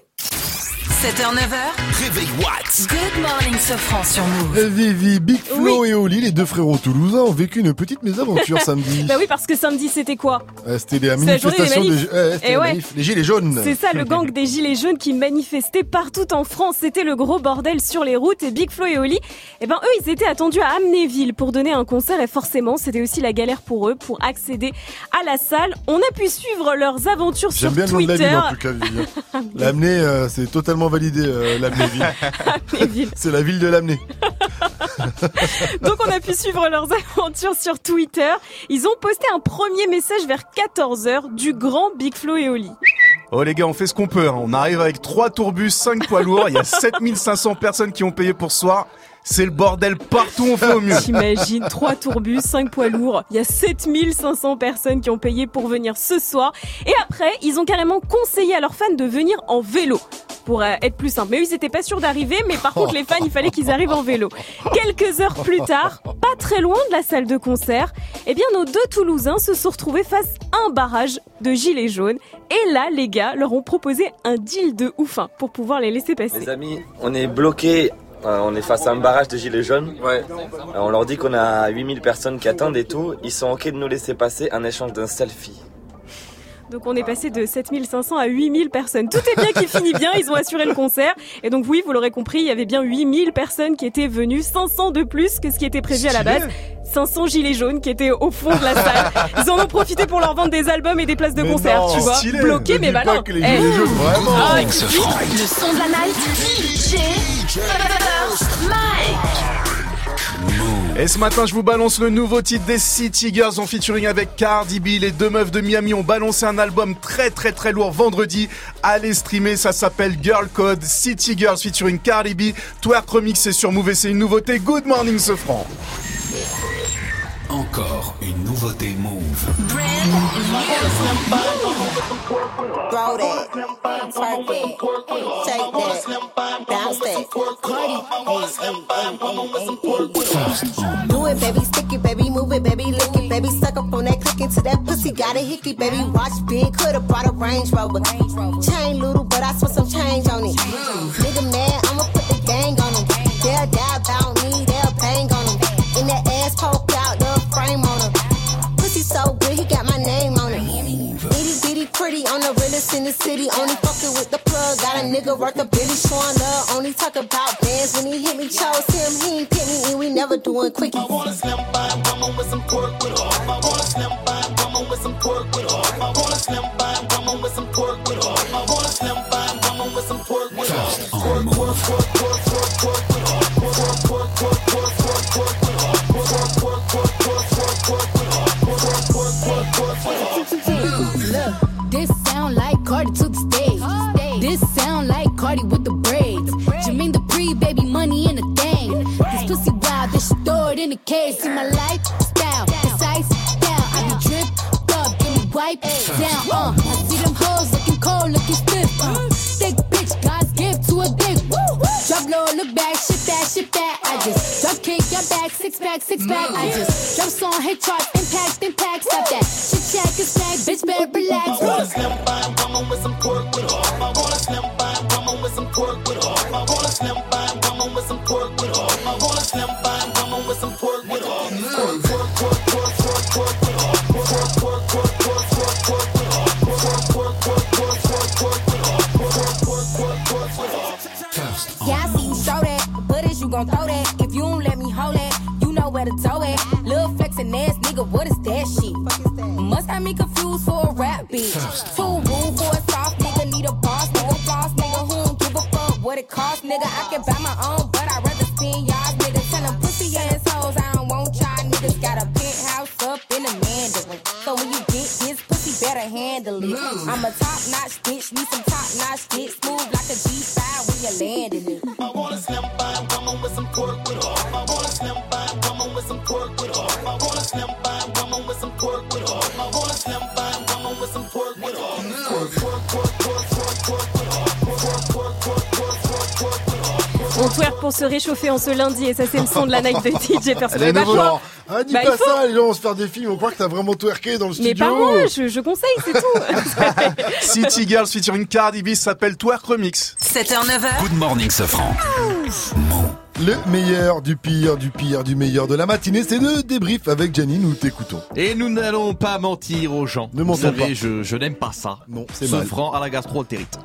7h, 9h. Réveil Watts. Good morning, Sofran sur Move. Vivi, Big Flo et Oli, les deux frérots toulousains, ont vécu une petite mésaventure <laughs> samedi. Bah oui, parce que samedi, c'était quoi Euh, C'était la des manifestation des, Eh la ouais. manif, les gilets jaunes. C'est ça, le gang <laughs> des Gilets jaunes qui manifestait partout en France. C'était le gros bordel sur les routes. Et Big Flo et Oli, eh ben, eux, ils étaient attendus à Amnéville pour donner un concert. Et forcément, c'était aussi la galère pour eux pour accéder à la salle. On a pu suivre leurs aventures sur J'aime bien le nom de la Twitter. ville en tout cas, Vivi. <laughs> L'amener, euh, c'est totalement validé, euh, ville. <laughs> c'est la ville de l'amener. <laughs> Donc on a pu suivre leurs aventures sur Twitter. Ils ont posté un premier message vers 14h du grand Big Flo et Oli. Oh les gars, on fait ce qu'on peut. hein. On arrive avec trois tourbus, 5 poids lourds. Il y a 7500 personnes qui ont payé pour ce soir. C'est le bordel partout, on fait au mieux. T'imagines, 3 tourbus, 5 poids lourds. Il y a 7500 personnes qui ont payé pour venir ce soir. Et après, ils ont carrément conseillé à leurs fans de venir en vélo. Pour euh, être plus simple. Mais eux, ils étaient pas sûrs d'arriver. Mais par contre, les fans, il fallait qu'ils arrivent en vélo. Quelques heures plus tard, pas très loin de la salle de concert, eh bien, nos deux Toulousains se sont retrouvés face à un barrage de gilets jaunes. Et là, les gars leur ont proposé un deal de ouf hein, pour pouvoir les laisser passer. Les amis, on est bloqué, on est face à un barrage de gilets jaunes. Ouais. On leur dit qu'on a 8000 personnes qui attendent et tout. Ils sont ok de nous laisser passer en échange d'un selfie. Donc on est passé de 7500 à 8000 personnes. Tout est bien qui finit bien, ils ont assuré le concert. Et donc oui, vous l'aurez compris, il y avait bien 8000 personnes qui étaient venues, 500 de plus que ce qui était prévu à la base. 500 gilets jaunes qui étaient au fond de la salle. Ils en ont profité pour leur vendre des albums et des places de Mais concert, non, tu vois. stylé. Bloqués Ne mais pas que les Eh. gilets jaunes, vraiment. Ah, Avec si, ce si. franc. Le son de la night. DJ First Mike. Et ce matin, je vous balance le nouveau titre des City Girls en featuring avec Cardi B. Les deux meufs de Miami ont balancé un album très très très lourd vendredi. Allez streamer, ça s'appelle Girl Code. City Girls featuring Cardi B. Twerk remix, c'est sur Move c'est une nouveauté. Good morning, ce franc. Encore une nouveauté Move. Throw that, twerk it, shake that, bounce that. Cardi, Do it, baby, stick it, baby, move it, baby, lick it, baby, suck up on that click into that pussy, got a hickey, baby, watch big, coulda brought a Range Rover. Chain little, but I spent some change on it. Nigga mad, I'ma put the gang on him. They'll die about realest in the city. Only fucking with the plug. Got a nigga worth a billy showing love. Only talk about bands when he hit me. Chose him, he ain't pick me, and we never doing quickie. I wanna slim by woman with some pork with her. I wanna slim by woman with some pork with her. I wanna slim by woman with some pork with her. I wanna slim by woman with some pork with her. Pork, pork, pork, pork, pork, pork in the case. See my lifestyle, ice down. I be dripped up, get me wiped down. Uh, I see them hoes looking cold, looking stiff. Uh, thick bitch, God's gift to a dick. Drop low, look back, shit that, shit that. I just drop kick, your back, six pack, six pack. I just drop song, hit charts, impact, impact. Stop that. Shit check, it's snack, bitch, better relax. I wanna slim woman with some pork with her. I wanna slim gon' throw that? If you don't let me hold it, you know where to toe it. Lil' flexin' ass nigga, what is that shit? Must have me confused for a rap bitch. Too rude for a soft nigga, need a boss nigga, floss nigga, who don't give a fuck what it cost, nigga. I can buy my own, but I'd rather spend y'all's nigga. Tell them pussy assholes, I don't want y'all niggas. Got a penthouse up in the Mandarin. So when you get this pussy, better handle it. I'm a top notch bitch, need some top notch dick. Move like a G5 when you landing it. I wanna On twerk pour se réchauffer en ce lundi et ça c'est le son de la night de DJ Perso. Elle est bah, ah, bah, pas dis pas ça, les gens vont se faire des films, on croit que t'as vraiment twerké dans le studio. Mais pas moi, je, conseille, c'est tout. <laughs> City Girls featuring Cardi B s'appelle Twerk Remix. 7h9. Good morning Safran. Mmh. Ah. Le meilleur du pire, du pire, du meilleur de la matinée, c'est le débrief avec Jenny, nous t'écoutons. Et nous n'allons pas mentir aux gens. Ne Vous mentons savez, pas. je, je n'aime pas ça. Non, c'est Ce mal. franc à la gastro-entérite.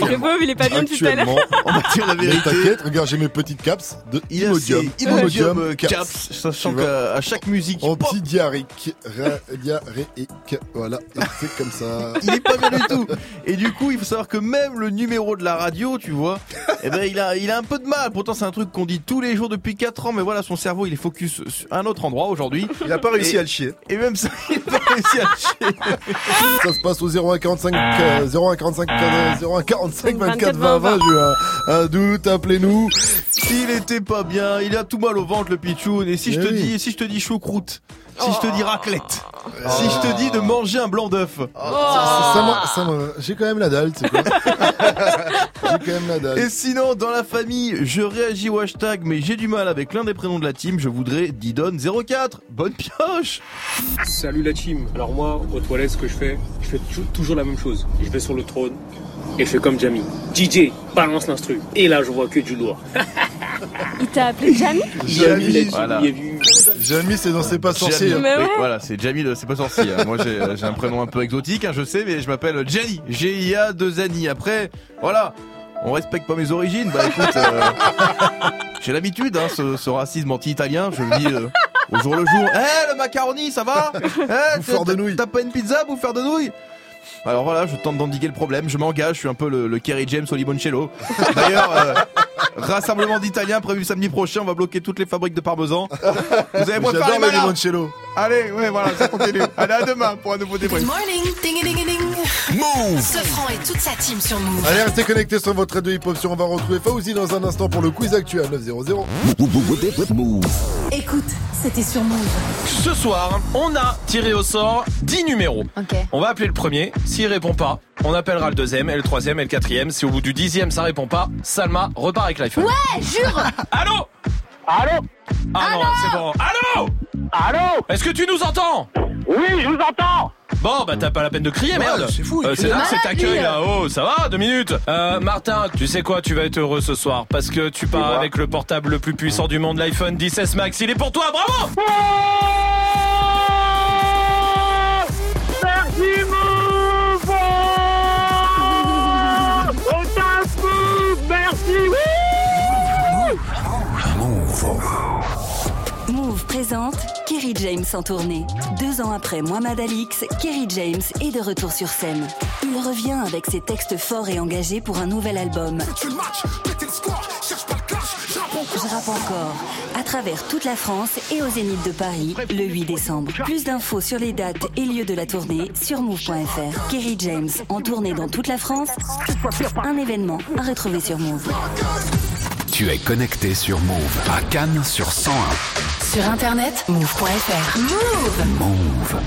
Le pauvre, il est pas bien depuis tout à l'heure. Actuellement, On va dire la mais vérité. t'inquiète, regarde, j'ai mes petites caps de Il a Imodium. ses Imodium euh, caps, sachant Tu vois. qu'à chaque musique, Anti-diarrhéique, ra- diarrhéique, voilà, et c'est comme ça. il est pas bien du tout. Et du coup, il faut savoir que même le numéro de la radio, tu vois, eh ben, il a, il a un peu de mal. Pourtant, c'est un truc qu'on dit tous les jours depuis 4 ans, mais voilà, son cerveau, il est focus sur un autre endroit aujourd'hui. Il a pas réussi Et- à le chier. Et même ça, il a pas réussi à le chier. <laughs> Ça se passe au 0145, euh, 0145, euh, 0145, 24, 20, 20, j'ai eu un, un doute, appelez-nous. Il était pas bien, il a tout mal au ventre le pitchoun. Et si je Eh te oui. dis, si je te dis choucroute, si je te dis raclette, si je te dis de manger un blanc d'œuf. Ça, ça m'a- ça m'a- j'ai quand même la dalle, c'est quoi <laughs> J'ai quand même la dalle. Et sinon, dans la famille, je réagis au hashtag, mais j'ai du mal avec l'un des prénoms de la team. Je voudrais Didon04. Bonne pioche Salut la team. Alors moi, aux toilettes, ce que je fais, je fais tou- toujours la même chose. Je vais sur le trône et je fais comme Jamie. DJ, balance l'instru. Et là, je vois que du lourd. <laughs> Il t'a appelé Jamie Jamie, Voilà. Jamie, c'est dans C'est pas sorcier. Jamie. Oui, ouais. Voilà, c'est Jamie, le- c'est pas sorcier. hein. Moi, j'ai j'ai un prénom un peu exotique, hein, je sais, mais je m'appelle Jenny. G-I-A 2 Annie. Après, voilà. On respecte pas mes origines. Bah écoute, euh, <laughs> j'ai l'habitude, hein, ce, ce racisme anti-italien. Je le dis euh, au jour le jour. Eh, le macaroni, ça va? Eh, Bouffeur de nouilles. T'as pas une pizza, bouffeur de nouilles? Alors voilà, je tente d'endiguer le problème, je m'engage, je suis un peu le, le Kerry James au limoncello. D'ailleurs, euh, rassemblement d'Italiens prévu samedi prochain, on va bloquer toutes les fabriques de parmesan. Vous faire J'adore les le malins limoncello. Allez, ouais, voilà, ça continue. Allez, à demain pour un nouveau Good débrief. morning, ding ding ding. Move. Sofran et toute sa team sur Move. Allez, restez connectés sur votre radio hip-hop sur On va retrouver Fauzi dans un instant pour le quiz actuel 900. Move. Écoute, c'était sur Move. Ce soir, on a tiré au sort 10 numéros. Ok. On va appeler le premier. S'il répond pas, on appellera le deuxième, et le troisième, et le quatrième. Si au bout du dixième ça répond pas, Salma repart avec l'iPhone. Ouais, jure Allô Allô Ah non, c'est bon. Allô Allô Est-ce que tu nous entends Oui, je vous entends Bon, bah t'as pas la peine de crier, merde. c'est fou, Euh, c'est là c'est accueil lui. là. Oh, ça va Deux minutes. Euh, Martin, tu sais quoi Tu vas être heureux ce soir parce que tu pars avec le portable le plus puissant du monde, l'iPhone 10s Max. Il est pour toi, bravo présente Kerry James en tournée. Deux ans après Mohamed Alix, Kerry James est de retour sur scène. Il revient avec ses textes forts et engagés pour un nouvel album. Je rappe encore, à travers toute la France et au Zénith de Paris, le 8 décembre. Plus d'infos sur les dates et lieux de la tournée sur move.fr. Kerry James en tournée dans toute la France, un événement à retrouver sur Move. Tu es connecté sur Move à Cannes sur 101. Sur internet, move.fr. Move Move.